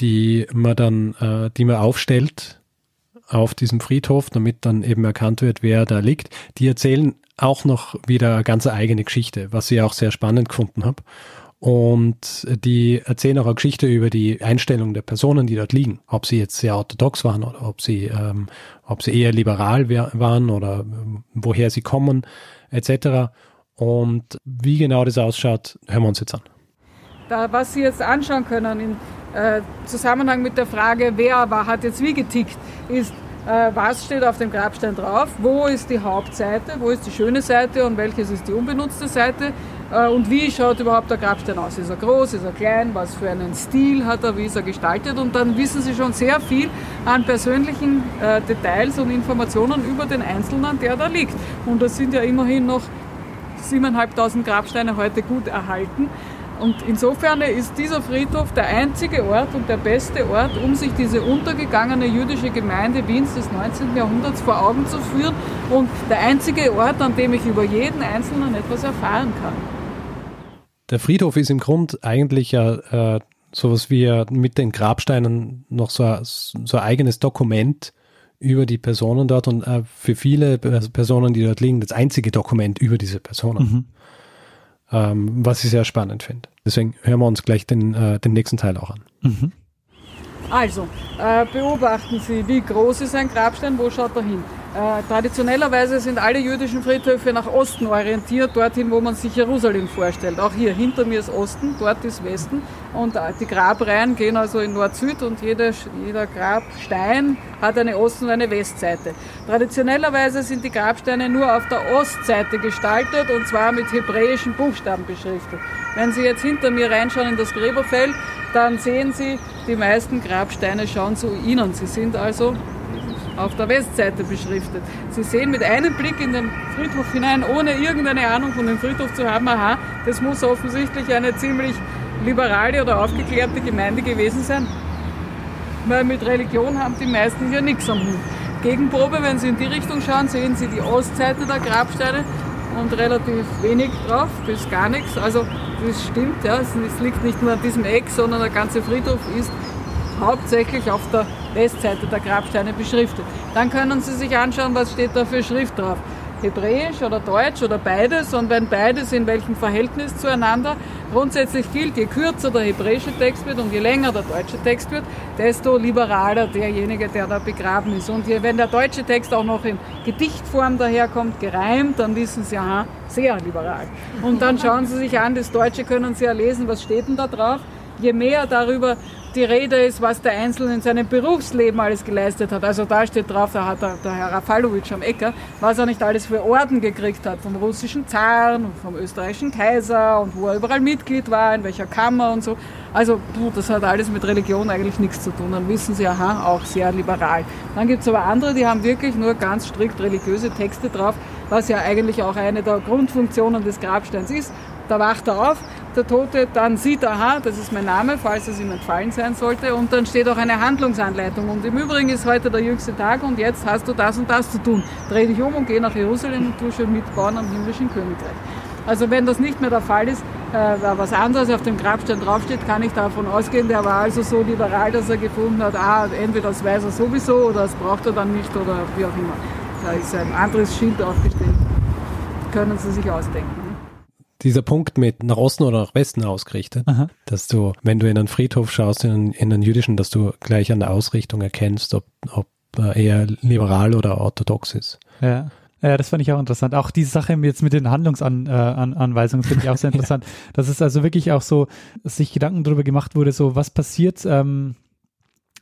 die man dann, äh, die man aufstellt auf diesem Friedhof, damit dann eben erkannt wird, wer da liegt, die erzählen auch noch wieder eine ganz eigene Geschichte, was ich auch sehr spannend gefunden habe. Und die erzählen auch eine Geschichte über die Einstellung der Personen, die dort liegen. Ob sie jetzt sehr orthodox waren oder ob sie, ähm, ob sie eher liberal waren oder ähm, woher sie kommen, etc. Und wie genau das ausschaut, hören wir uns jetzt an. Da, was Sie jetzt anschauen können im äh, Zusammenhang mit der Frage, wer war, hat jetzt wie getickt, ist, äh, was steht auf dem Grabstein drauf, wo ist die Hauptseite, wo ist die schöne Seite und welches ist die unbenutzte Seite und wie schaut überhaupt der Grabstein aus. Ist er groß, ist er klein, was für einen Stil hat er, wie ist er gestaltet und dann wissen Sie schon sehr viel an persönlichen äh, Details und Informationen über den Einzelnen, der da liegt. Und das sind ja immerhin noch 7.500 Grabsteine heute gut erhalten. Und insofern ist dieser Friedhof der einzige Ort und der beste Ort, um sich diese untergegangene jüdische Gemeinde Wiens des 19. Jahrhunderts vor Augen zu führen und der einzige Ort, an dem ich über jeden Einzelnen etwas erfahren kann. Der Friedhof ist im Grund eigentlich ja äh, sowas wie ja mit den Grabsteinen noch so, so ein eigenes Dokument über die Personen dort und äh, für viele Personen, die dort liegen, das einzige Dokument über diese Personen. Mhm ähm, was ich sehr spannend finde. Deswegen hören wir uns gleich den, äh, den nächsten Teil auch an. Mhm. Also, äh, beobachten Sie, wie groß ist ein Grabstein, wo schaut er hin? Äh, traditionellerweise sind alle jüdischen Friedhöfe nach Osten orientiert, dorthin, wo man sich Jerusalem vorstellt. Auch hier hinter mir ist Osten, dort ist Westen. Und äh, die Grabreihen gehen also in Nord-Süd und jeder, jeder Grabstein hat eine Osten- und eine Westseite. Traditionellerweise sind die Grabsteine nur auf der Ostseite gestaltet und zwar mit hebräischen Buchstaben beschriftet. Wenn Sie jetzt hinter mir reinschauen in das Gräberfeld, dann sehen Sie, die meisten Grabsteine schauen zu Ihnen. Sie sind also auf der Westseite beschriftet. Sie sehen mit einem Blick in den Friedhof hinein, ohne irgendeine Ahnung von dem Friedhof zu haben, aha, das muss offensichtlich eine ziemlich liberale oder aufgeklärte Gemeinde gewesen sein. Weil mit Religion haben die meisten hier nichts am Hut. Gegenprobe, wenn Sie in die Richtung schauen, sehen Sie die Ostseite der Grabsteine und relativ wenig drauf, bis gar nichts. Also das stimmt, ja, es liegt nicht nur an diesem Eck, sondern der ganze Friedhof ist hauptsächlich auf der Westseite der Grabsteine beschriftet. Dann können Sie sich anschauen, was steht da für Schrift drauf. Hebräisch oder Deutsch oder beides und wenn beides in welchem Verhältnis zueinander. Grundsätzlich gilt, je kürzer der hebräische Text wird und je länger der deutsche Text wird, desto liberaler derjenige, der da begraben ist. Und je, wenn der deutsche Text auch noch in Gedichtform daherkommt, gereimt, dann wissen Sie, aha, sehr liberal. Und dann schauen Sie sich an, das Deutsche können Sie ja lesen, was steht denn da drauf? Je mehr darüber die Rede ist, was der Einzelne in seinem Berufsleben alles geleistet hat. Also da steht drauf, da hat der, Herr Rafalowitsch am Ecker, was er nicht alles für Orden gekriegt hat, vom russischen Zaren und vom österreichischen Kaiser und wo er überall Mitglied war, in welcher Kammer und so. Also das hat alles mit Religion eigentlich nichts zu tun. Dann wissen Sie, aha, auch sehr liberal. Dann gibt es aber andere, die haben wirklich nur ganz strikt religiöse Texte drauf, was ja eigentlich auch eine der Grundfunktionen des Grabsteins ist. Da wacht er auf, der Tote, dann sieht er, aha, das ist mein Name, falls es ihm entfallen sein sollte, und dann steht auch eine Handlungsanleitung. Und im Übrigen ist heute der jüngste Tag und jetzt hast du das und das zu tun. Dreh dich um und geh nach Jerusalem und tu schon mitbauen am himmlischen Königreich. Also wenn das nicht mehr der Fall ist, äh, was anderes auf dem Grabstein draufsteht, kann ich davon ausgehen, der war also so liberal, dass er gefunden hat, ah, entweder das weiß er sowieso oder das braucht er dann nicht oder wie auch immer. Da ist ein anderes Schild aufgestellt. Können Sie sich ausdenken dieser Punkt mit nach Osten oder nach Westen ausgerichtet, Aha. dass du, wenn du in einen Friedhof schaust, in einen, in einen jüdischen, dass du gleich an der Ausrichtung erkennst, ob, ob er eher liberal oder orthodox ist. Ja. Ja, das fand ich auch interessant. Auch die Sache jetzt mit den Handlungsanweisungen äh, finde ich auch sehr interessant. ja. Dass es also wirklich auch so, sich Gedanken darüber gemacht wurde, so was passiert, ähm,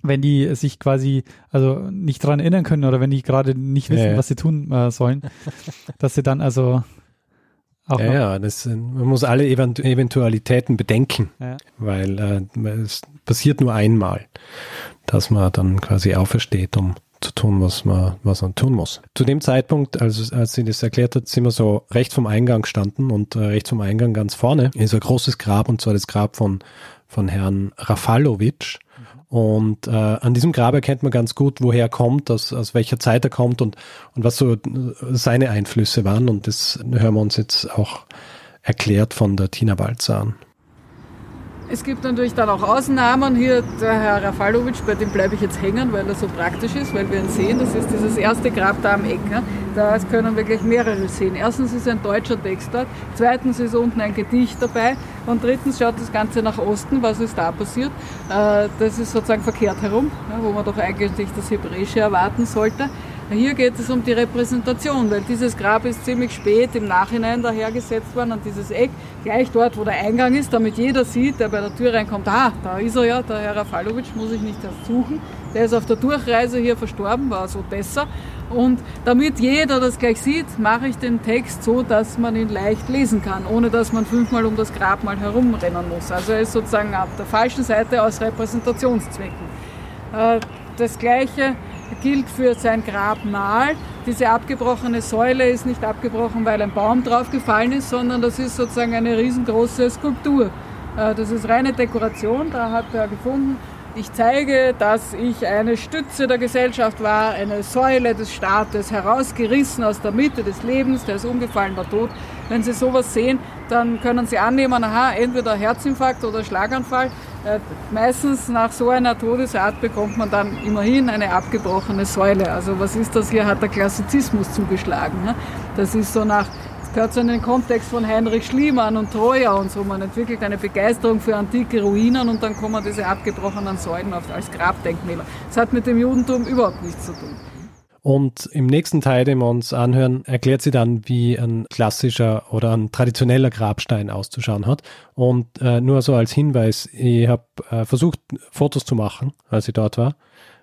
wenn die sich quasi also nicht dran erinnern können oder wenn die gerade nicht wissen, ja, ja. was sie tun äh, sollen, dass sie dann also auch ja, ja das, man muss alle Eventualitäten bedenken, ja. weil äh, es passiert nur einmal, dass man dann quasi aufersteht, um zu tun, was man, was man tun muss. Zu dem Zeitpunkt, als, als sie das erklärt hat, sind wir so rechts vom Eingang standen und äh, rechts vom Eingang ganz vorne ist ein großes Grab und zwar das Grab von, von Herrn Rafalowitsch. Und äh, an diesem Grab erkennt man ganz gut, woher er kommt, aus, aus welcher Zeit er kommt und, und was so seine Einflüsse waren. Und das hören wir uns jetzt auch erklärt von der Tina Walzer an. Es gibt natürlich dann auch Ausnahmen. Hier der Herr Rafalowitsch, bei dem bleibe ich jetzt hängen, weil er so praktisch ist, weil wir ihn sehen. Das ist dieses erste Grab da am Eck. Da können wir gleich mehrere sehen. Erstens ist ein deutscher Text dort, zweitens ist unten ein Gedicht dabei und drittens schaut das Ganze nach Osten. Was ist da passiert? Äh, das ist sozusagen verkehrt herum, wo man doch eigentlich das Hebräische erwarten sollte. Hier geht es um die Repräsentation, weil dieses Grab ist ziemlich spät im Nachhinein dahergesetzt worden an dieses Eck, gleich dort, wo der Eingang ist, damit jeder sieht, der bei der Tür reinkommt, ah, da ist er ja, der Herr Rafalowitsch, muss ich nicht erst suchen. Der ist auf der Durchreise hier verstorben, war aus Odessa. Und damit jeder das gleich sieht, mache ich den Text so, dass man ihn leicht lesen kann, ohne dass man fünfmal um das Grab mal herumrennen muss. Also er ist sozusagen auf der falschen Seite aus Repräsentationszwecken. Äh, das gleiche gilt für sein Grabmal. Diese abgebrochene Säule ist nicht abgebrochen, weil ein Baum draufgefallen ist, sondern das ist sozusagen eine riesengroße Skulptur. Äh, das ist reine Dekoration, da hat er gefunden, ich zeige, dass ich eine Stütze der Gesellschaft war, eine Säule des Staates, herausgerissen aus der Mitte des Lebens, der ist umgefallen, war tot. Wenn Sie sowas sehen, dann können Sie annehmen, aha, entweder Herzinfarkt oder Schlaganfall. Äh, meistens nach so einer Todesart bekommt man dann immerhin eine abgebrochene Säule. Also was ist das hier? Hat der Klassizismus zugeschlagen. Ne? Das ist so nach gehört so in den Kontext von Heinrich Schliemann und Troja und so. Man entwickelt eine Begeisterung für antike Ruinen und dann kommen diese abgebrochenen Säulen als Grabdenkmäler. Das hat mit dem Judentum überhaupt nichts zu tun. Und im nächsten Teil, den wir uns anhören, erklärt sie dann, wie ein klassischer oder ein traditioneller Grabstein auszuschauen hat. Und äh, nur so als Hinweis, ich habe äh, versucht, Fotos zu machen, als ich dort war.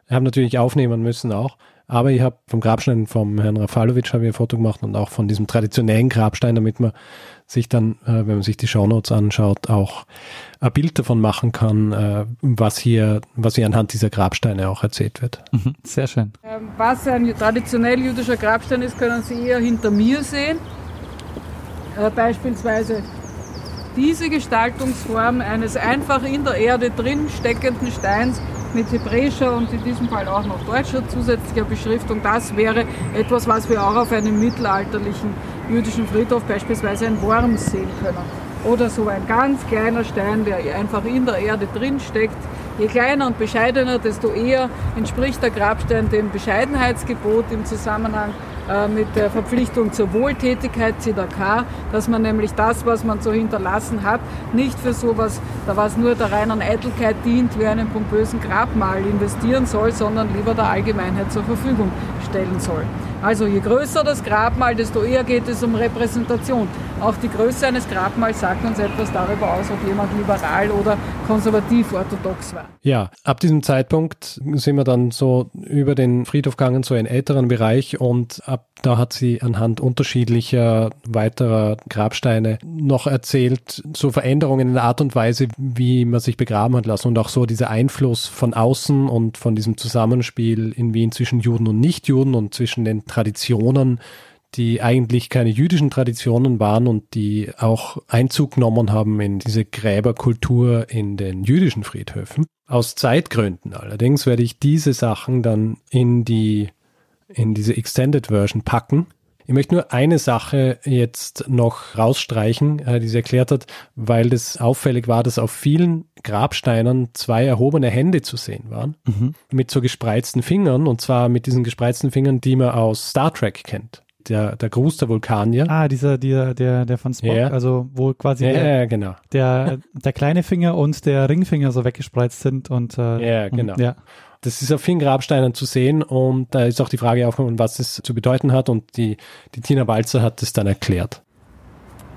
Ich habe natürlich aufnehmen müssen auch. Aber ich habe vom Grabstein vom Herrn Rafalowitsch habe ich ein Foto gemacht und auch von diesem traditionellen Grabstein, damit man sich dann, äh, wenn man sich die Shownotes anschaut, auch ein Bild davon machen kann, äh, was hier, was hier anhand dieser Grabsteine auch erzählt wird. Mhm, sehr schön. Ähm, was ein traditionell jüdischer Grabstein ist, können Sie eher hinter mir sehen. Äh, beispielsweise diese Gestaltungsform eines einfach in der Erde drin steckenden Steins mit hebräischer und in diesem Fall auch noch deutscher zusätzlicher Beschriftung. Das wäre etwas, was wir auch auf einem mittelalterlichen jüdischen Friedhof beispielsweise in Worms sehen können. Oder so ein ganz kleiner Stein, der einfach in der Erde drin steckt. Je kleiner und bescheidener, desto eher entspricht der Grabstein dem Bescheidenheitsgebot im Zusammenhang mit der Verpflichtung zur Wohltätigkeit, ZDK, dass man nämlich das, was man so hinterlassen hat, nicht für sowas, da was nur der reinen Eitelkeit dient, wie einen pompösen Grabmal investieren soll, sondern lieber der Allgemeinheit zur Verfügung stellen soll. Also je größer das Grabmal, desto eher geht es um Repräsentation. auch die Größe eines Grabmals sagt uns etwas darüber aus, ob jemand liberal oder konservativ orthodox war. Ja, ab diesem Zeitpunkt sind wir dann so über den Friedhof gegangen, so einen älteren Bereich und ab da hat sie anhand unterschiedlicher weiterer Grabsteine noch erzählt, so Veränderungen in der Art und Weise, wie man sich begraben hat lassen und auch so dieser Einfluss von außen und von diesem Zusammenspiel in Wien zwischen Juden und Nichtjuden und zwischen den Traditionen, die eigentlich keine jüdischen Traditionen waren und die auch Einzug genommen haben in diese Gräberkultur in den jüdischen Friedhöfen. Aus Zeitgründen allerdings werde ich diese Sachen dann in die in diese Extended Version packen. Ich möchte nur eine Sache jetzt noch rausstreichen, äh, die sie erklärt hat, weil das auffällig war, dass auf vielen Grabsteinen zwei erhobene Hände zu sehen waren, mhm. mit so gespreizten Fingern, und zwar mit diesen gespreizten Fingern, die man aus Star Trek kennt. Der, der Gruß der Vulkanier. Ah, dieser, der, der, der von Spock, ja. also wo quasi ja, der, genau. der, der kleine Finger und der Ringfinger so weggespreizt sind und äh, ja, genau. Und, ja. Das ist auf vielen Grabsteinen zu sehen und da ist auch die Frage aufgekommen, was das zu bedeuten hat und die, die Tina Walzer hat das dann erklärt.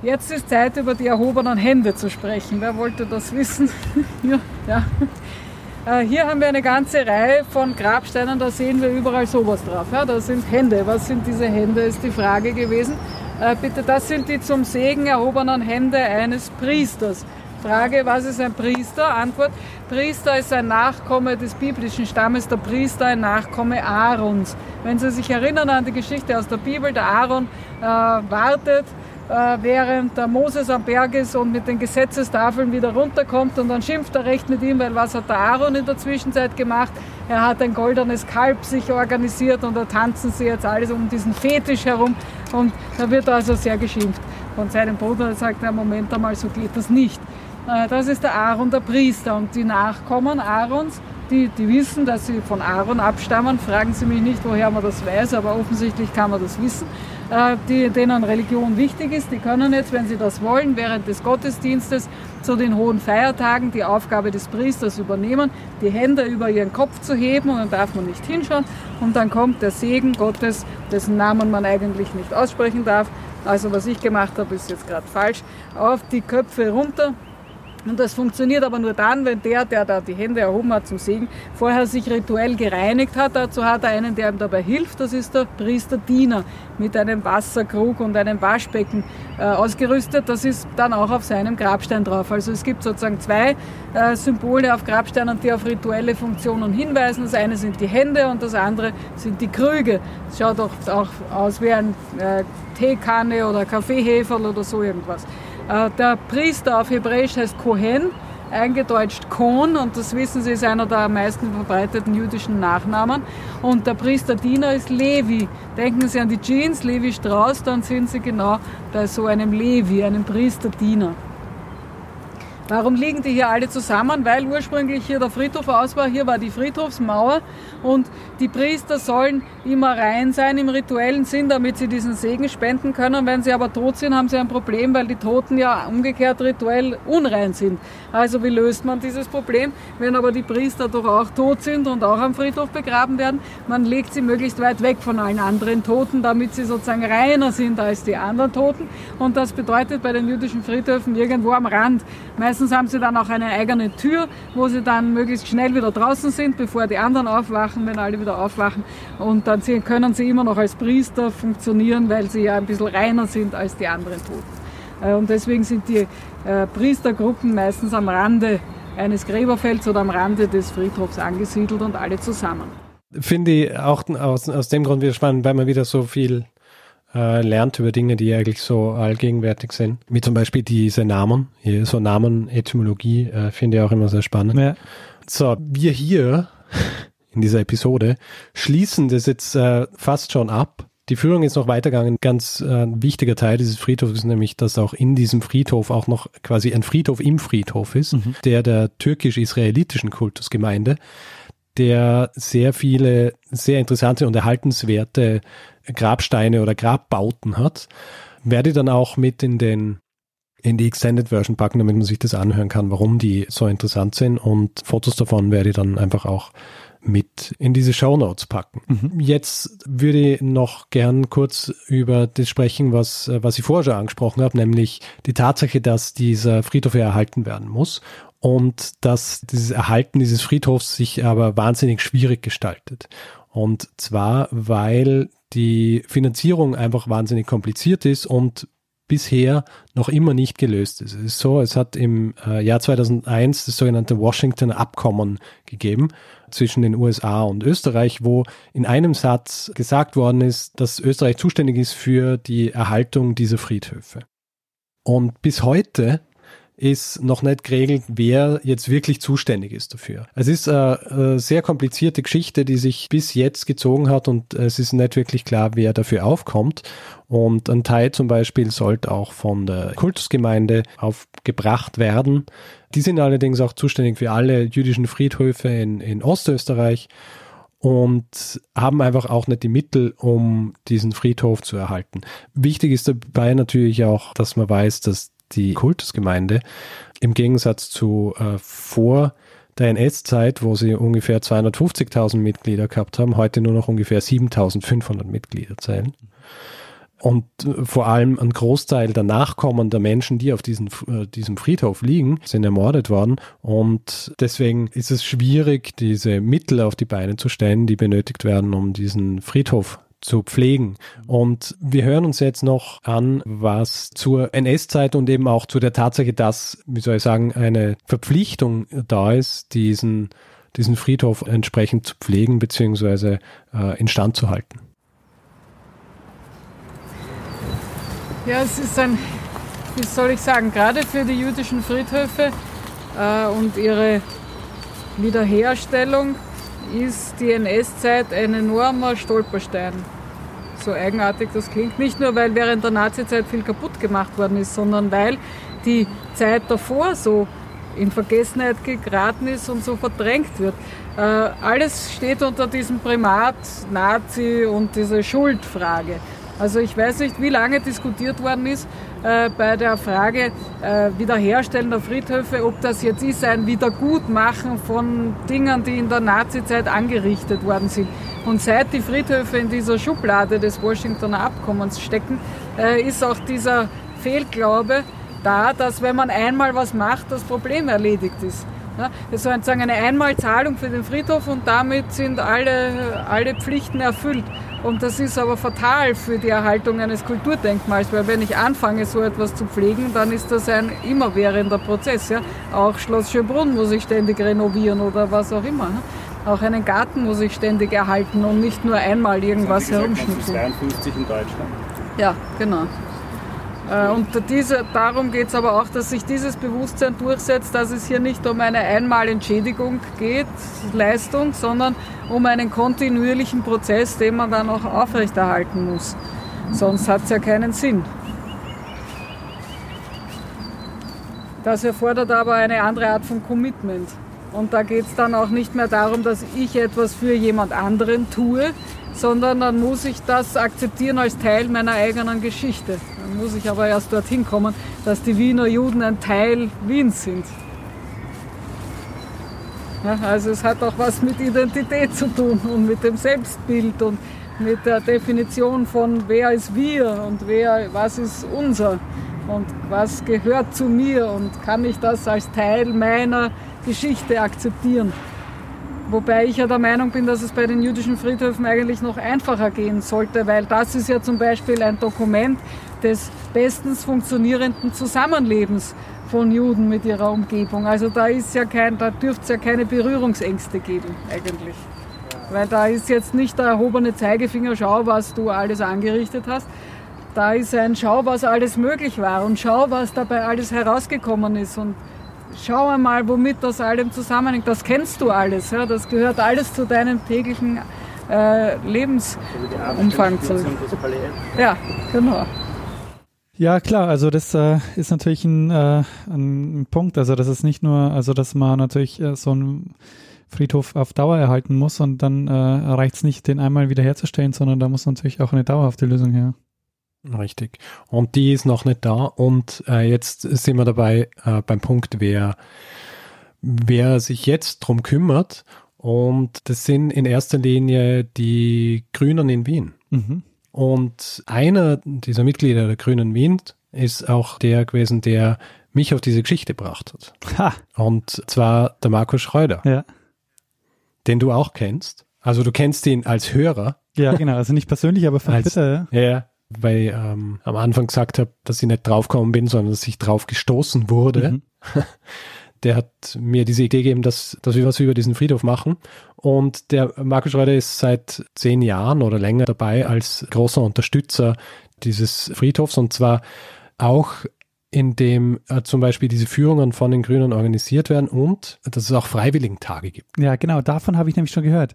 Jetzt ist Zeit, über die erhobenen Hände zu sprechen. Wer wollte das wissen? ja, ja. Äh, hier haben wir eine ganze Reihe von Grabsteinen, da sehen wir überall sowas drauf. Ja, da sind Hände. Was sind diese Hände, ist die Frage gewesen. Äh, bitte, das sind die zum Segen erhobenen Hände eines Priesters. Frage, was ist ein Priester? Antwort, Priester ist ein Nachkomme des biblischen Stammes, der Priester ein Nachkomme Aarons. Wenn Sie sich erinnern an die Geschichte aus der Bibel, der Aaron äh, wartet, äh, während der Moses am Berg ist und mit den Gesetzestafeln wieder runterkommt und dann schimpft er recht mit ihm, weil was hat der Aaron in der Zwischenzeit gemacht? Er hat ein goldenes Kalb sich organisiert und da tanzen sie jetzt alles um diesen Fetisch herum und da wird also sehr geschimpft von seinem Bruder. Er sagt, na Moment einmal, so geht das nicht. Äh, das ist der Aaron, der Priester. Und die Nachkommen Aarons, die, die wissen, dass sie von Aaron abstammen, fragen Sie mich nicht, woher man das weiß, aber offensichtlich kann man das wissen, äh, die, denen Religion wichtig ist, die können jetzt, wenn sie das wollen, während des Gottesdienstes zu den hohen Feiertagen die Aufgabe des Priesters übernehmen, die Hände über ihren Kopf zu heben und dann darf man nicht hinschauen. Und dann kommt der Segen Gottes, dessen Namen man eigentlich nicht aussprechen darf. Also was ich gemacht habe, ist jetzt gerade falsch, auf die Köpfe runter und das funktioniert aber nur dann, wenn der, der da die Hände erhoben hat zum Segen, vorher sich rituell gereinigt hat. Dazu hat er einen, der ihm dabei hilft. Das ist der Priester Diener mit einem Wasserkrug und einem Waschbecken äh, ausgerüstet. Das ist dann auch auf seinem Grabstein drauf. Also es gibt sozusagen zwei äh, Symbole auf Grabsteinen, die auf rituelle Funktionen hinweisen. Das eine sind die Hände und das andere sind die Krüge. Es schaut auch, auch aus wie ein äh, Teekanne oder Kaffeeheferl oder so irgendwas. Äh, der Priester auf Hebräisch heißt Kohen, eingedeutscht Kohn, und das wissen Sie, ist einer der am meisten verbreiteten jüdischen Nachnamen. Und der Priesterdiener ist Levi. Denken Sie an die Jeans, Levi Strauss, dann sind Sie genau bei so einem Levi, einem Priesterdiener. Warum liegen die hier alle zusammen? Weil ursprünglich hier der Friedhof aus war. Hier war die Friedhofsmauer und die Priester sollen immer rein sein im rituellen Sinn, damit sie diesen Segen spenden können. Wenn sie aber tot sind, haben sie ein Problem, weil die Toten ja umgekehrt rituell unrein sind. Also wie löst man dieses Problem? Wenn aber die Priester doch auch tot sind und auch am Friedhof begraben werden, man legt sie möglichst weit weg von allen anderen Toten, damit sie sozusagen reiner sind als die anderen Toten. Und das bedeutet bei den jüdischen Friedhöfen irgendwo am Rand. Meist Meistens haben sie dann auch eine eigene Tür, wo sie dann möglichst schnell wieder draußen sind, bevor die anderen aufwachen, wenn alle wieder aufwachen. Und dann können sie immer noch als Priester funktionieren, weil sie ja ein bisschen reiner sind als die anderen Toten. Äh, und deswegen sind die äh, Priestergruppen meistens am Rande eines Gräberfelds oder am Rande des Friedhofs angesiedelt und alle zusammen. Finde ich auch aus, aus dem Grund wieder spannend, weil man wieder so viel äh, lernt über Dinge, die eigentlich so allgegenwärtig sind. Wie zum Beispiel diese Namen. Hier, so Namen-Etymologie äh, finde ich auch immer sehr spannend. Ja. So, wir hier in dieser Episode schließen das jetzt äh, fast schon ab. Die Führung ist noch weitergegangen. Ganz äh, wichtiger Teil dieses Friedhofs ist nämlich, dass auch in diesem Friedhof auch noch quasi ein Friedhof im Friedhof ist, mhm. der der türkisch-israelitischen Kultusgemeinde, der sehr viele sehr interessante und erhaltenswerte Grabsteine oder Grabbauten hat, werde ich dann auch mit in den in die Extended Version packen, damit man sich das anhören kann, warum die so interessant sind und Fotos davon werde ich dann einfach auch mit in diese Show Notes packen. Mhm. Jetzt würde ich noch gern kurz über das sprechen, was, was ich vorher schon angesprochen habe, nämlich die Tatsache, dass dieser Friedhof erhalten werden muss und dass dieses Erhalten dieses Friedhofs sich aber wahnsinnig schwierig gestaltet. Und zwar, weil die Finanzierung einfach wahnsinnig kompliziert ist und bisher noch immer nicht gelöst ist. Es ist so, es hat im äh, Jahr 2001 das sogenannte Washington Abkommen gegeben zwischen den USA und Österreich, wo in einem Satz gesagt worden ist, dass Österreich zuständig ist für die Erhaltung dieser Friedhöfe. Und bis heute ist noch nicht geregelt, wer jetzt wirklich zuständig ist dafür. Es ist eine, sehr komplizierte Geschichte, die sich bis jetzt gezogen hat und es ist nicht wirklich klar, wer dafür aufkommt. Und ein Teil zum Beispiel sollte auch von der Kultusgemeinde aufgebracht werden. Die sind allerdings auch zuständig für alle jüdischen Friedhöfe in, in Ostösterreich und haben einfach auch nicht die Mittel, um diesen Friedhof zu erhalten. Wichtig ist dabei natürlich auch, dass man weiß, dass die Kultusgemeinde im Gegensatz zu äh, vor der NS-Zeit, wo sie ungefähr 250.000 Mitglieder gehabt haben, heute nur noch ungefähr 7.500 Mitglieder zählen. Und äh, vor allem ein Großteil der Nachkommen der Menschen, die auf diesen, äh, diesem Friedhof liegen, sind ermordet worden. Und deswegen ist es schwierig, diese Mittel auf die Beine zu stellen, die benötigt werden, um diesen Friedhof zu pflegen. Und wir hören uns jetzt noch an, was zur NS-Zeit und eben auch zu der Tatsache, dass, wie soll ich sagen, eine Verpflichtung da ist, diesen, diesen Friedhof entsprechend zu pflegen bzw. Äh, instand zu halten. Ja, es ist ein, wie soll ich sagen, gerade für die jüdischen Friedhöfe äh, und ihre Wiederherstellung ist die NS-Zeit ein enormer Stolperstein. So eigenartig das klingt. Nicht nur, weil während der Nazi-Zeit viel kaputt gemacht worden ist, sondern weil die Zeit davor so in Vergessenheit geraten ist und so verdrängt wird. Äh, alles steht unter diesem Primat Nazi und diese Schuldfrage. Also ich weiß nicht, wie lange diskutiert worden ist äh, bei der Frage äh, Wiederherstellen der Friedhöfe, ob das jetzt ist ein Wiedergutmachen von Dingen, die in der Nazizeit angerichtet worden sind. Und seit die Friedhöfe in dieser Schublade des Washingtoner Abkommens stecken, äh, ist auch dieser Fehlglaube da, dass wenn man einmal was macht, das Problem erledigt ist. Das ist sozusagen eine Einmalzahlung für den Friedhof und damit sind alle, alle Pflichten erfüllt. Und das ist aber fatal für die Erhaltung eines Kulturdenkmals, weil wenn ich anfange, so etwas zu pflegen, dann ist das ein immerwährender Prozess. Ja? Auch Schloss Schönbrunn muss ich ständig renovieren oder was auch immer. Ne? Auch einen Garten muss ich ständig erhalten und nicht nur einmal irgendwas herumschnitzen. 52 in Deutschland. Ja, genau. Äh, und diese, darum geht es aber auch, dass sich dieses Bewusstsein durchsetzt, dass es hier nicht um eine Einmalentschädigung geht, Leistung, sondern um einen kontinuierlichen Prozess, den man dann auch aufrechterhalten muss. Sonst hat es ja keinen Sinn. Das erfordert aber eine andere Art von Commitment. Und da geht es dann auch nicht mehr darum, dass ich etwas für jemand anderen tue, sondern dann muss ich das akzeptieren als Teil meiner eigenen Geschichte. Dann muss ich aber erst dorthin kommen, dass die Wiener Juden ein Teil Wiens sind. Ja, also es hat auch was mit Identität zu tun und mit dem Selbstbild und mit der Definition von wer ist wir und wer, was ist unser und was gehört zu mir und kann ich das als Teil meiner Geschichte akzeptieren. Wobei ich ja der Meinung bin, dass es bei den jüdischen Friedhöfen eigentlich noch einfacher gehen sollte, weil das ist ja zum Beispiel ein Dokument des bestens funktionierenden Zusammenlebens von Juden mit ihrer Umgebung. Also da ist ja kein, da dürfte es ja keine Berührungsängste geben eigentlich. Weil da ist jetzt nicht der erhobene Zeigefinger, schau, was du alles angerichtet hast. Da ist ein Schau, was alles möglich war und schau, was dabei alles herausgekommen ist und schau einmal, womit das allem zusammenhängt. Das kennst du alles. Ja? Das gehört alles zu deinem täglichen äh, Lebensumfang zurück. Ja, genau. Ja, klar, also das äh, ist natürlich ein, äh, ein Punkt. Also das ist nicht nur, also dass man natürlich äh, so einen Friedhof auf Dauer erhalten muss und dann äh, reicht es nicht, den einmal wiederherzustellen, sondern da muss natürlich auch eine dauerhafte Lösung her. Richtig. Und die ist noch nicht da. Und äh, jetzt sind wir dabei äh, beim Punkt, wer, wer sich jetzt drum kümmert Und das sind in erster Linie die Grünen in Wien. Mhm. Und einer dieser Mitglieder der Grünen Wien ist auch der gewesen, der mich auf diese Geschichte gebracht hat. Ha. Und zwar der Markus Schreuder. Ja. Den du auch kennst. Also du kennst ihn als Hörer. Ja, genau. Also nicht persönlich, aber von als, Twitter. Ja, ja weil ich ähm, am Anfang gesagt habe, dass ich nicht draufgekommen bin, sondern dass ich drauf gestoßen wurde. Mhm. Der hat mir diese Idee gegeben, dass, dass wir was über diesen Friedhof machen. Und der Markus Schreuder ist seit zehn Jahren oder länger dabei als großer Unterstützer dieses Friedhofs und zwar auch indem äh, zum Beispiel diese Führungen von den Grünen organisiert werden und dass es auch Freiwilligentage gibt. Ja, genau, davon habe ich nämlich schon gehört.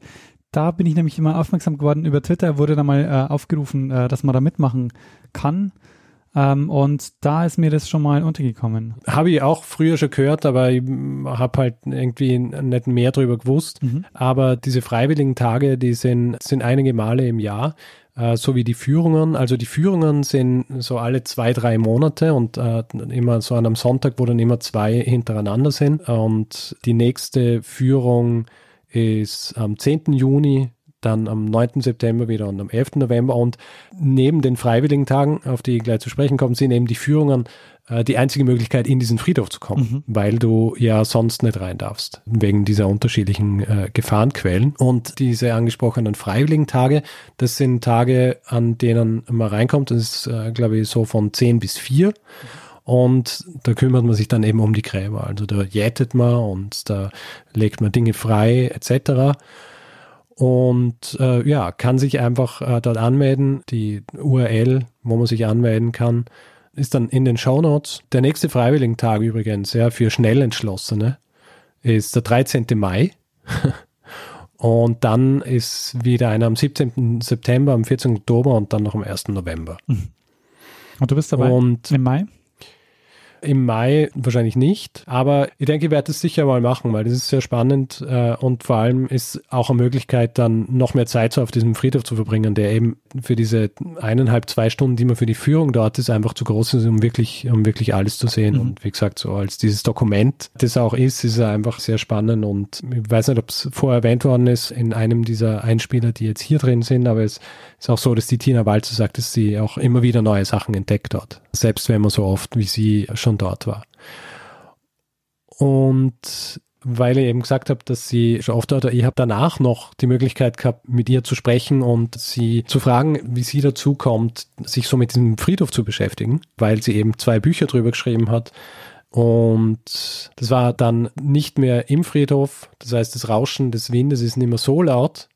Da bin ich nämlich immer aufmerksam geworden. Über Twitter wurde da mal äh, aufgerufen, äh, dass man da mitmachen kann. Ähm, und da ist mir das schon mal untergekommen. Habe ich auch früher schon gehört, aber ich habe halt irgendwie nicht mehr drüber gewusst. Mhm. Aber diese freiwilligen Tage, die sind, sind einige Male im Jahr äh, so wie die Führungen. Also die Führungen sind so alle zwei, drei Monate und äh, immer so an einem Sonntag, wo dann immer zwei hintereinander sind. Und die nächste Führung ist am 10. Juni dann am 9. September wieder und am 11. November. Und neben den freiwilligen Tagen, auf die ich gleich zu sprechen kommen, sind eben die Führungen äh, die einzige Möglichkeit, in diesen Friedhof zu kommen, mhm. weil du ja sonst nicht rein darfst, wegen dieser unterschiedlichen äh, Gefahrenquellen. Und diese angesprochenen freiwilligen Tage, das sind Tage, an denen man reinkommt. Das ist, äh, glaube ich, so von 10 bis 4. Und da kümmert man sich dann eben um die Gräber. Also da jätet man und da legt man Dinge frei etc und äh, ja, kann sich einfach äh, dort anmelden. Die URL, wo man sich anmelden kann, ist dann in den Show Notes. Der nächste Freiwilligentag übrigens, ja, für Schnellentschlossene, ist der 13. Mai. und dann ist wieder einer am 17. September, am 14. Oktober und dann noch am 1. November. Mhm. Und du bist dabei und im Mai? Im Mai wahrscheinlich nicht, aber ich denke, ich werde es sicher mal machen, weil das ist sehr spannend äh, und vor allem ist auch eine Möglichkeit, dann noch mehr Zeit so auf diesem Friedhof zu verbringen, der eben für diese eineinhalb, zwei Stunden, die man für die Führung dort ist, einfach zu groß ist, um wirklich, um wirklich alles zu sehen. Mhm. Und wie gesagt, so als dieses Dokument, das auch ist, ist er einfach sehr spannend und ich weiß nicht, ob es vorher erwähnt worden ist in einem dieser Einspieler, die jetzt hier drin sind, aber es ist auch so, dass die Tina Walzer sagt, dass sie auch immer wieder neue Sachen entdeckt hat. Selbst wenn man so oft wie sie schon dort war. Und weil ich eben gesagt habe, dass sie schon oft war, ich habe danach noch die Möglichkeit gehabt, mit ihr zu sprechen und sie zu fragen, wie sie dazu kommt, sich so mit diesem Friedhof zu beschäftigen, weil sie eben zwei Bücher drüber geschrieben hat. Und das war dann nicht mehr im Friedhof. Das heißt, das Rauschen des Windes ist nicht mehr so laut,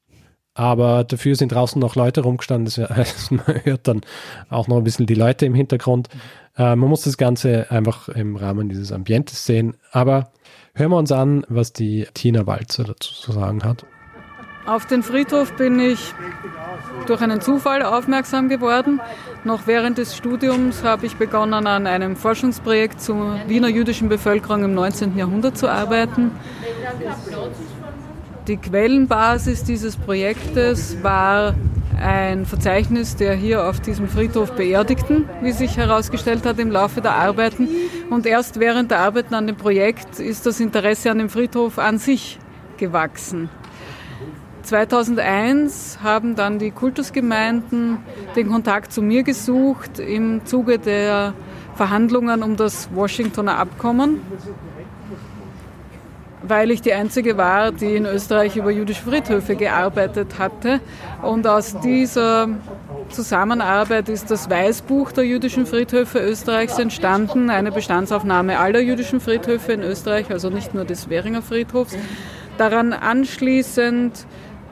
aber dafür sind draußen noch Leute rumgestanden. Das heißt, man hört dann auch noch ein bisschen die Leute im Hintergrund. Äh, man muss das Ganze einfach im Rahmen dieses Ambientes sehen. Aber hören wir uns an, was die Tina Walzer dazu zu sagen hat. Auf den Friedhof bin ich durch einen Zufall aufmerksam geworden. Noch während des Studiums habe ich begonnen, an einem Forschungsprojekt zur Wiener jüdischen Bevölkerung im 19. Jahrhundert zu arbeiten. Die Quellenbasis dieses Projektes war ein Verzeichnis der hier auf diesem Friedhof Beerdigten, wie sich herausgestellt hat im Laufe der Arbeiten. Und erst während der Arbeiten an dem Projekt ist das Interesse an dem Friedhof an sich gewachsen. 2001 haben dann die Kultusgemeinden den Kontakt zu mir gesucht im Zuge der Verhandlungen um das Washingtoner Abkommen weil ich die Einzige war, die in Österreich über jüdische Friedhöfe gearbeitet hatte. Und aus dieser Zusammenarbeit ist das Weißbuch der jüdischen Friedhöfe Österreichs entstanden, eine Bestandsaufnahme aller jüdischen Friedhöfe in Österreich, also nicht nur des Währinger Friedhofs. Daran anschließend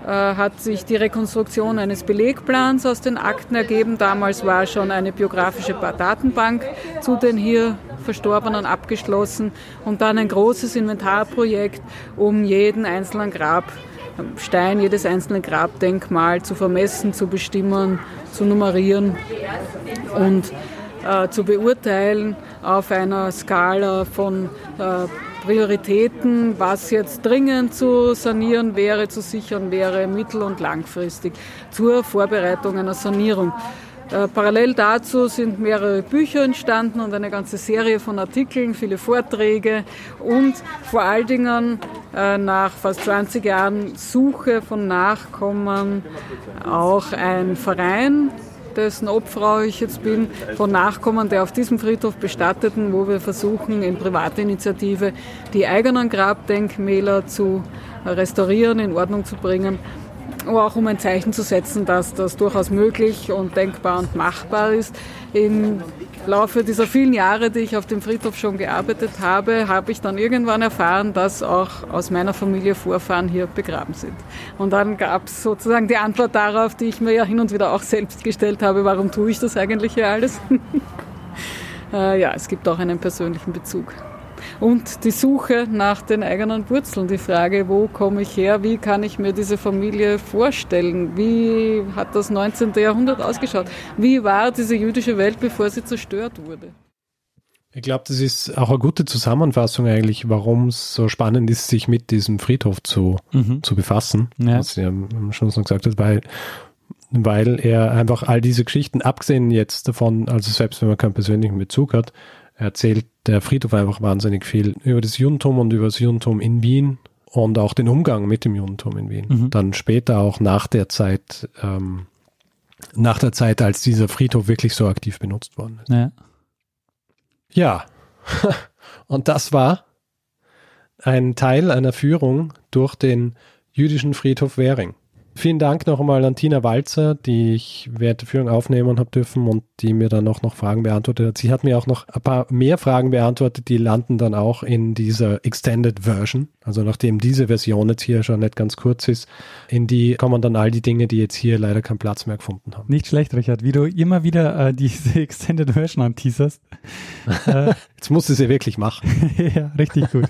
äh, hat sich die Rekonstruktion eines Belegplans aus den Akten ergeben. Damals war schon eine biografische Datenbank zu den hier Verstorbenen abgeschlossen und dann ein großes Inventarprojekt, um jeden einzelnen Grabstein, jedes einzelne Grabdenkmal zu vermessen, zu bestimmen, zu nummerieren und äh, zu beurteilen auf einer Skala von äh, Prioritäten, was jetzt dringend zu sanieren wäre, zu sichern wäre, mittel- und langfristig zur Vorbereitung einer Sanierung. Äh, parallel dazu sind mehrere Bücher entstanden und eine ganze Serie von Artikeln, viele Vorträge und vor allen Dingen äh, nach fast 20 Jahren Suche von Nachkommen auch ein Verein, dessen Obfrau ich jetzt bin, von Nachkommen der auf diesem Friedhof bestatteten, wo wir versuchen, in Privatinitiative die eigenen Grabdenkmäler zu restaurieren, in Ordnung zu bringen auch um ein Zeichen zu setzen, dass das durchaus möglich und denkbar und machbar ist. Im Laufe dieser vielen Jahre, die ich auf dem Friedhof schon gearbeitet habe, habe ich dann irgendwann erfahren, dass auch aus meiner Familie Vorfahren hier begraben sind. Und dann gab es sozusagen die Antwort darauf, die ich mir ja hin und wieder auch selbst gestellt habe, warum tue ich das eigentlich hier alles? Äh, ja, es gibt auch einen persönlichen Bezug und die Suche nach den eigenen Wurzeln, die Frage, wo komme ich her, wie kann ich mir diese Familie vorstellen, wie hat das 19. Jahrhundert ausgeschaut, wie war diese jüdische Welt, bevor sie zerstört wurde. Ich glaube, das ist auch eine gute Zusammenfassung eigentlich, warum es so spannend ist, sich mit diesem Friedhof zu, mhm. zu befassen, ja. was ihr am Schluss noch gesagt habt, weil, weil er einfach all diese Geschichten, abgesehen jetzt davon, also selbst wenn man keinen persönlichen Bezug hat, erzählt der Friedhof einfach wahnsinnig viel über das Judentum und über das Judentum in Wien und auch den Umgang mit dem Judentum in Wien. Mhm. Dann später auch nach der Zeit, ähm, nach der Zeit, als dieser Friedhof wirklich so aktiv benutzt worden ist. Ja. ja. und das war ein Teil einer Führung durch den jüdischen Friedhof Währing. Vielen Dank noch einmal an Tina Walzer, die ich während der Führung aufnehmen habe dürfen und die mir dann auch noch Fragen beantwortet hat. Sie hat mir auch noch ein paar mehr Fragen beantwortet, die landen dann auch in dieser Extended Version. Also nachdem diese Version jetzt hier schon nicht ganz kurz ist, in die kommen dann all die Dinge, die jetzt hier leider keinen Platz mehr gefunden haben. Nicht schlecht, Richard, wie du immer wieder äh, diese Extended Version anteaserst. äh, jetzt musst du sie wirklich machen. ja, richtig gut.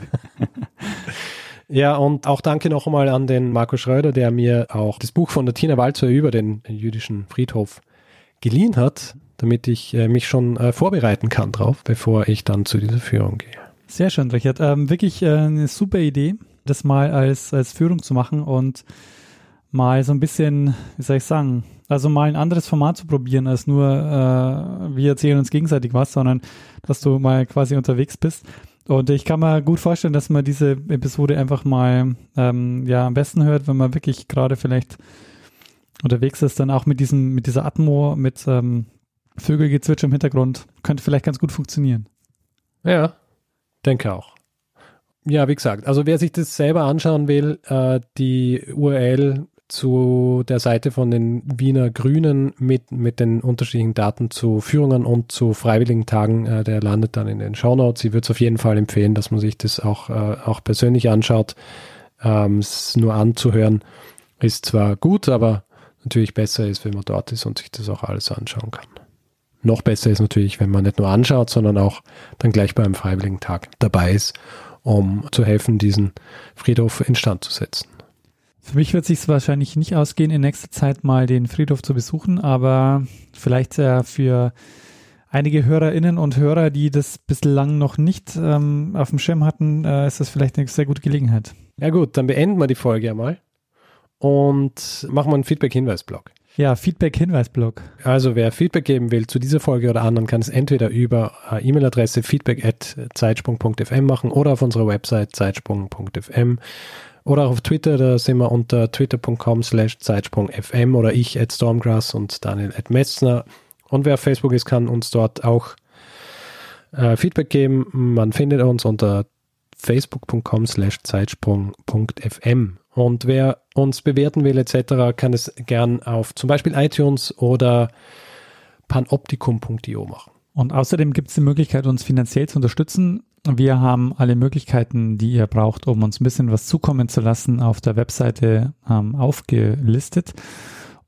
Ja, und auch danke noch einmal an den Marco Schröder, der mir auch das Buch von der Tina Walzer über den jüdischen Friedhof geliehen hat, damit ich äh, mich schon äh, vorbereiten kann drauf, bevor ich dann zu dieser Führung gehe. Sehr schön, Richard. Ähm, wirklich äh, eine super Idee, das mal als, als Führung zu machen und mal so ein bisschen, wie soll ich sagen, also mal ein anderes Format zu probieren, als nur äh, wir erzählen uns gegenseitig was, sondern dass du mal quasi unterwegs bist. Und ich kann mir gut vorstellen, dass man diese Episode einfach mal ähm, ja am besten hört, wenn man wirklich gerade vielleicht unterwegs ist, dann auch mit diesem, mit dieser Atmo, mit ähm, Vögelgezwitscher im Hintergrund, könnte vielleicht ganz gut funktionieren. Ja, denke auch. Ja, wie gesagt, also wer sich das selber anschauen will, äh, die URL zu der Seite von den Wiener Grünen mit, mit den unterschiedlichen Daten zu Führungen und zu freiwilligen Tagen. Äh, der landet dann in den Shownotes. Ich würde es auf jeden Fall empfehlen, dass man sich das auch, äh, auch persönlich anschaut. Ähm, es nur anzuhören ist zwar gut, aber natürlich besser ist, wenn man dort ist und sich das auch alles anschauen kann. Noch besser ist natürlich, wenn man nicht nur anschaut, sondern auch dann gleich beim Freiwilligen Tag dabei ist, um zu helfen, diesen Friedhof instand zu setzen. Für mich wird sich wahrscheinlich nicht ausgehen, in nächster Zeit mal den Friedhof zu besuchen, aber vielleicht äh, für einige Hörerinnen und Hörer, die das bislang noch nicht ähm, auf dem Schirm hatten, äh, ist das vielleicht eine sehr gute Gelegenheit. Ja gut, dann beenden wir die Folge einmal und machen wir einen Feedback-Hinweis-Blog. Ja, Feedback-Hinweis-Blog. Also wer Feedback geben will zu dieser Folge oder anderen, kann es entweder über äh, E-Mail-Adresse feedback.zeitsprung.fm machen oder auf unserer Website zeitsprung.fm. Oder auch auf Twitter, da sind wir unter twitter.com slash Zeitsprung.fm oder ich at Stormgrass und Daniel at Metzner. Und wer auf Facebook ist, kann uns dort auch äh, Feedback geben. Man findet uns unter facebook.com slash Zeitsprung.fm. Und wer uns bewerten will etc., kann es gern auf zum Beispiel iTunes oder panoptikum.io machen. Und außerdem gibt es die Möglichkeit, uns finanziell zu unterstützen. Wir haben alle Möglichkeiten, die ihr braucht, um uns ein bisschen was zukommen zu lassen, auf der Webseite ähm, aufgelistet.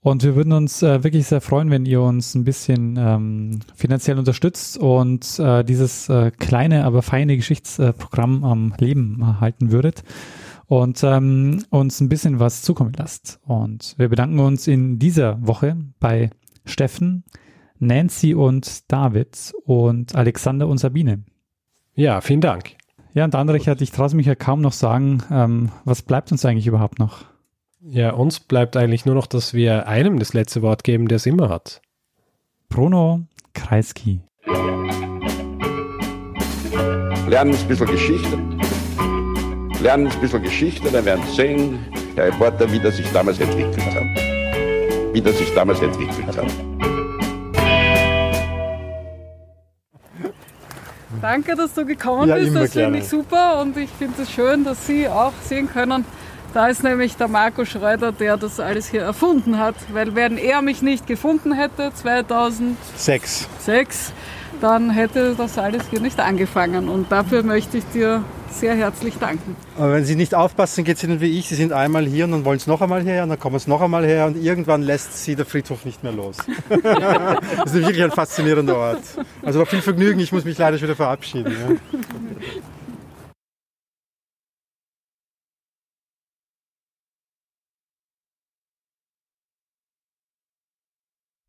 Und wir würden uns äh, wirklich sehr freuen, wenn ihr uns ein bisschen ähm, finanziell unterstützt und äh, dieses äh, kleine, aber feine Geschichtsprogramm am Leben erhalten würdet und ähm, uns ein bisschen was zukommen lasst. Und wir bedanken uns in dieser Woche bei Steffen, Nancy und David und Alexander und Sabine. Ja, vielen Dank. Ja, und dann, Richard, ich traue mich ja kaum noch sagen, ähm, was bleibt uns eigentlich überhaupt noch? Ja, uns bleibt eigentlich nur noch, dass wir einem das letzte Wort geben, der es immer hat. Bruno Kreisky. Lernen ein bisschen Geschichte. lernen ein bisschen Geschichte, dann werden Sie sehen, Herr Reporter, wie das sich damals entwickelt hat. Wie das sich damals entwickelt hat. Danke, dass du gekommen Ja, bist. Das finde ich super und ich finde es schön, dass Sie auch sehen können. Da ist nämlich der Marco Schreuder, der das alles hier erfunden hat. Weil wenn er mich nicht gefunden hätte, 2006, Sechs. Dann hätte das alles hier nicht angefangen. Und dafür möchte ich dir sehr herzlich danken. Aber wenn Sie nicht aufpassen, geht es Ihnen wie ich. Sie sind einmal hier und dann wollen Sie noch einmal her und dann kommen Sie noch einmal her und irgendwann lässt Sie der Friedhof nicht mehr los. das ist wirklich ein faszinierender Ort. Also war viel Vergnügen. Ich muss mich leider schon wieder verabschieden. Ja.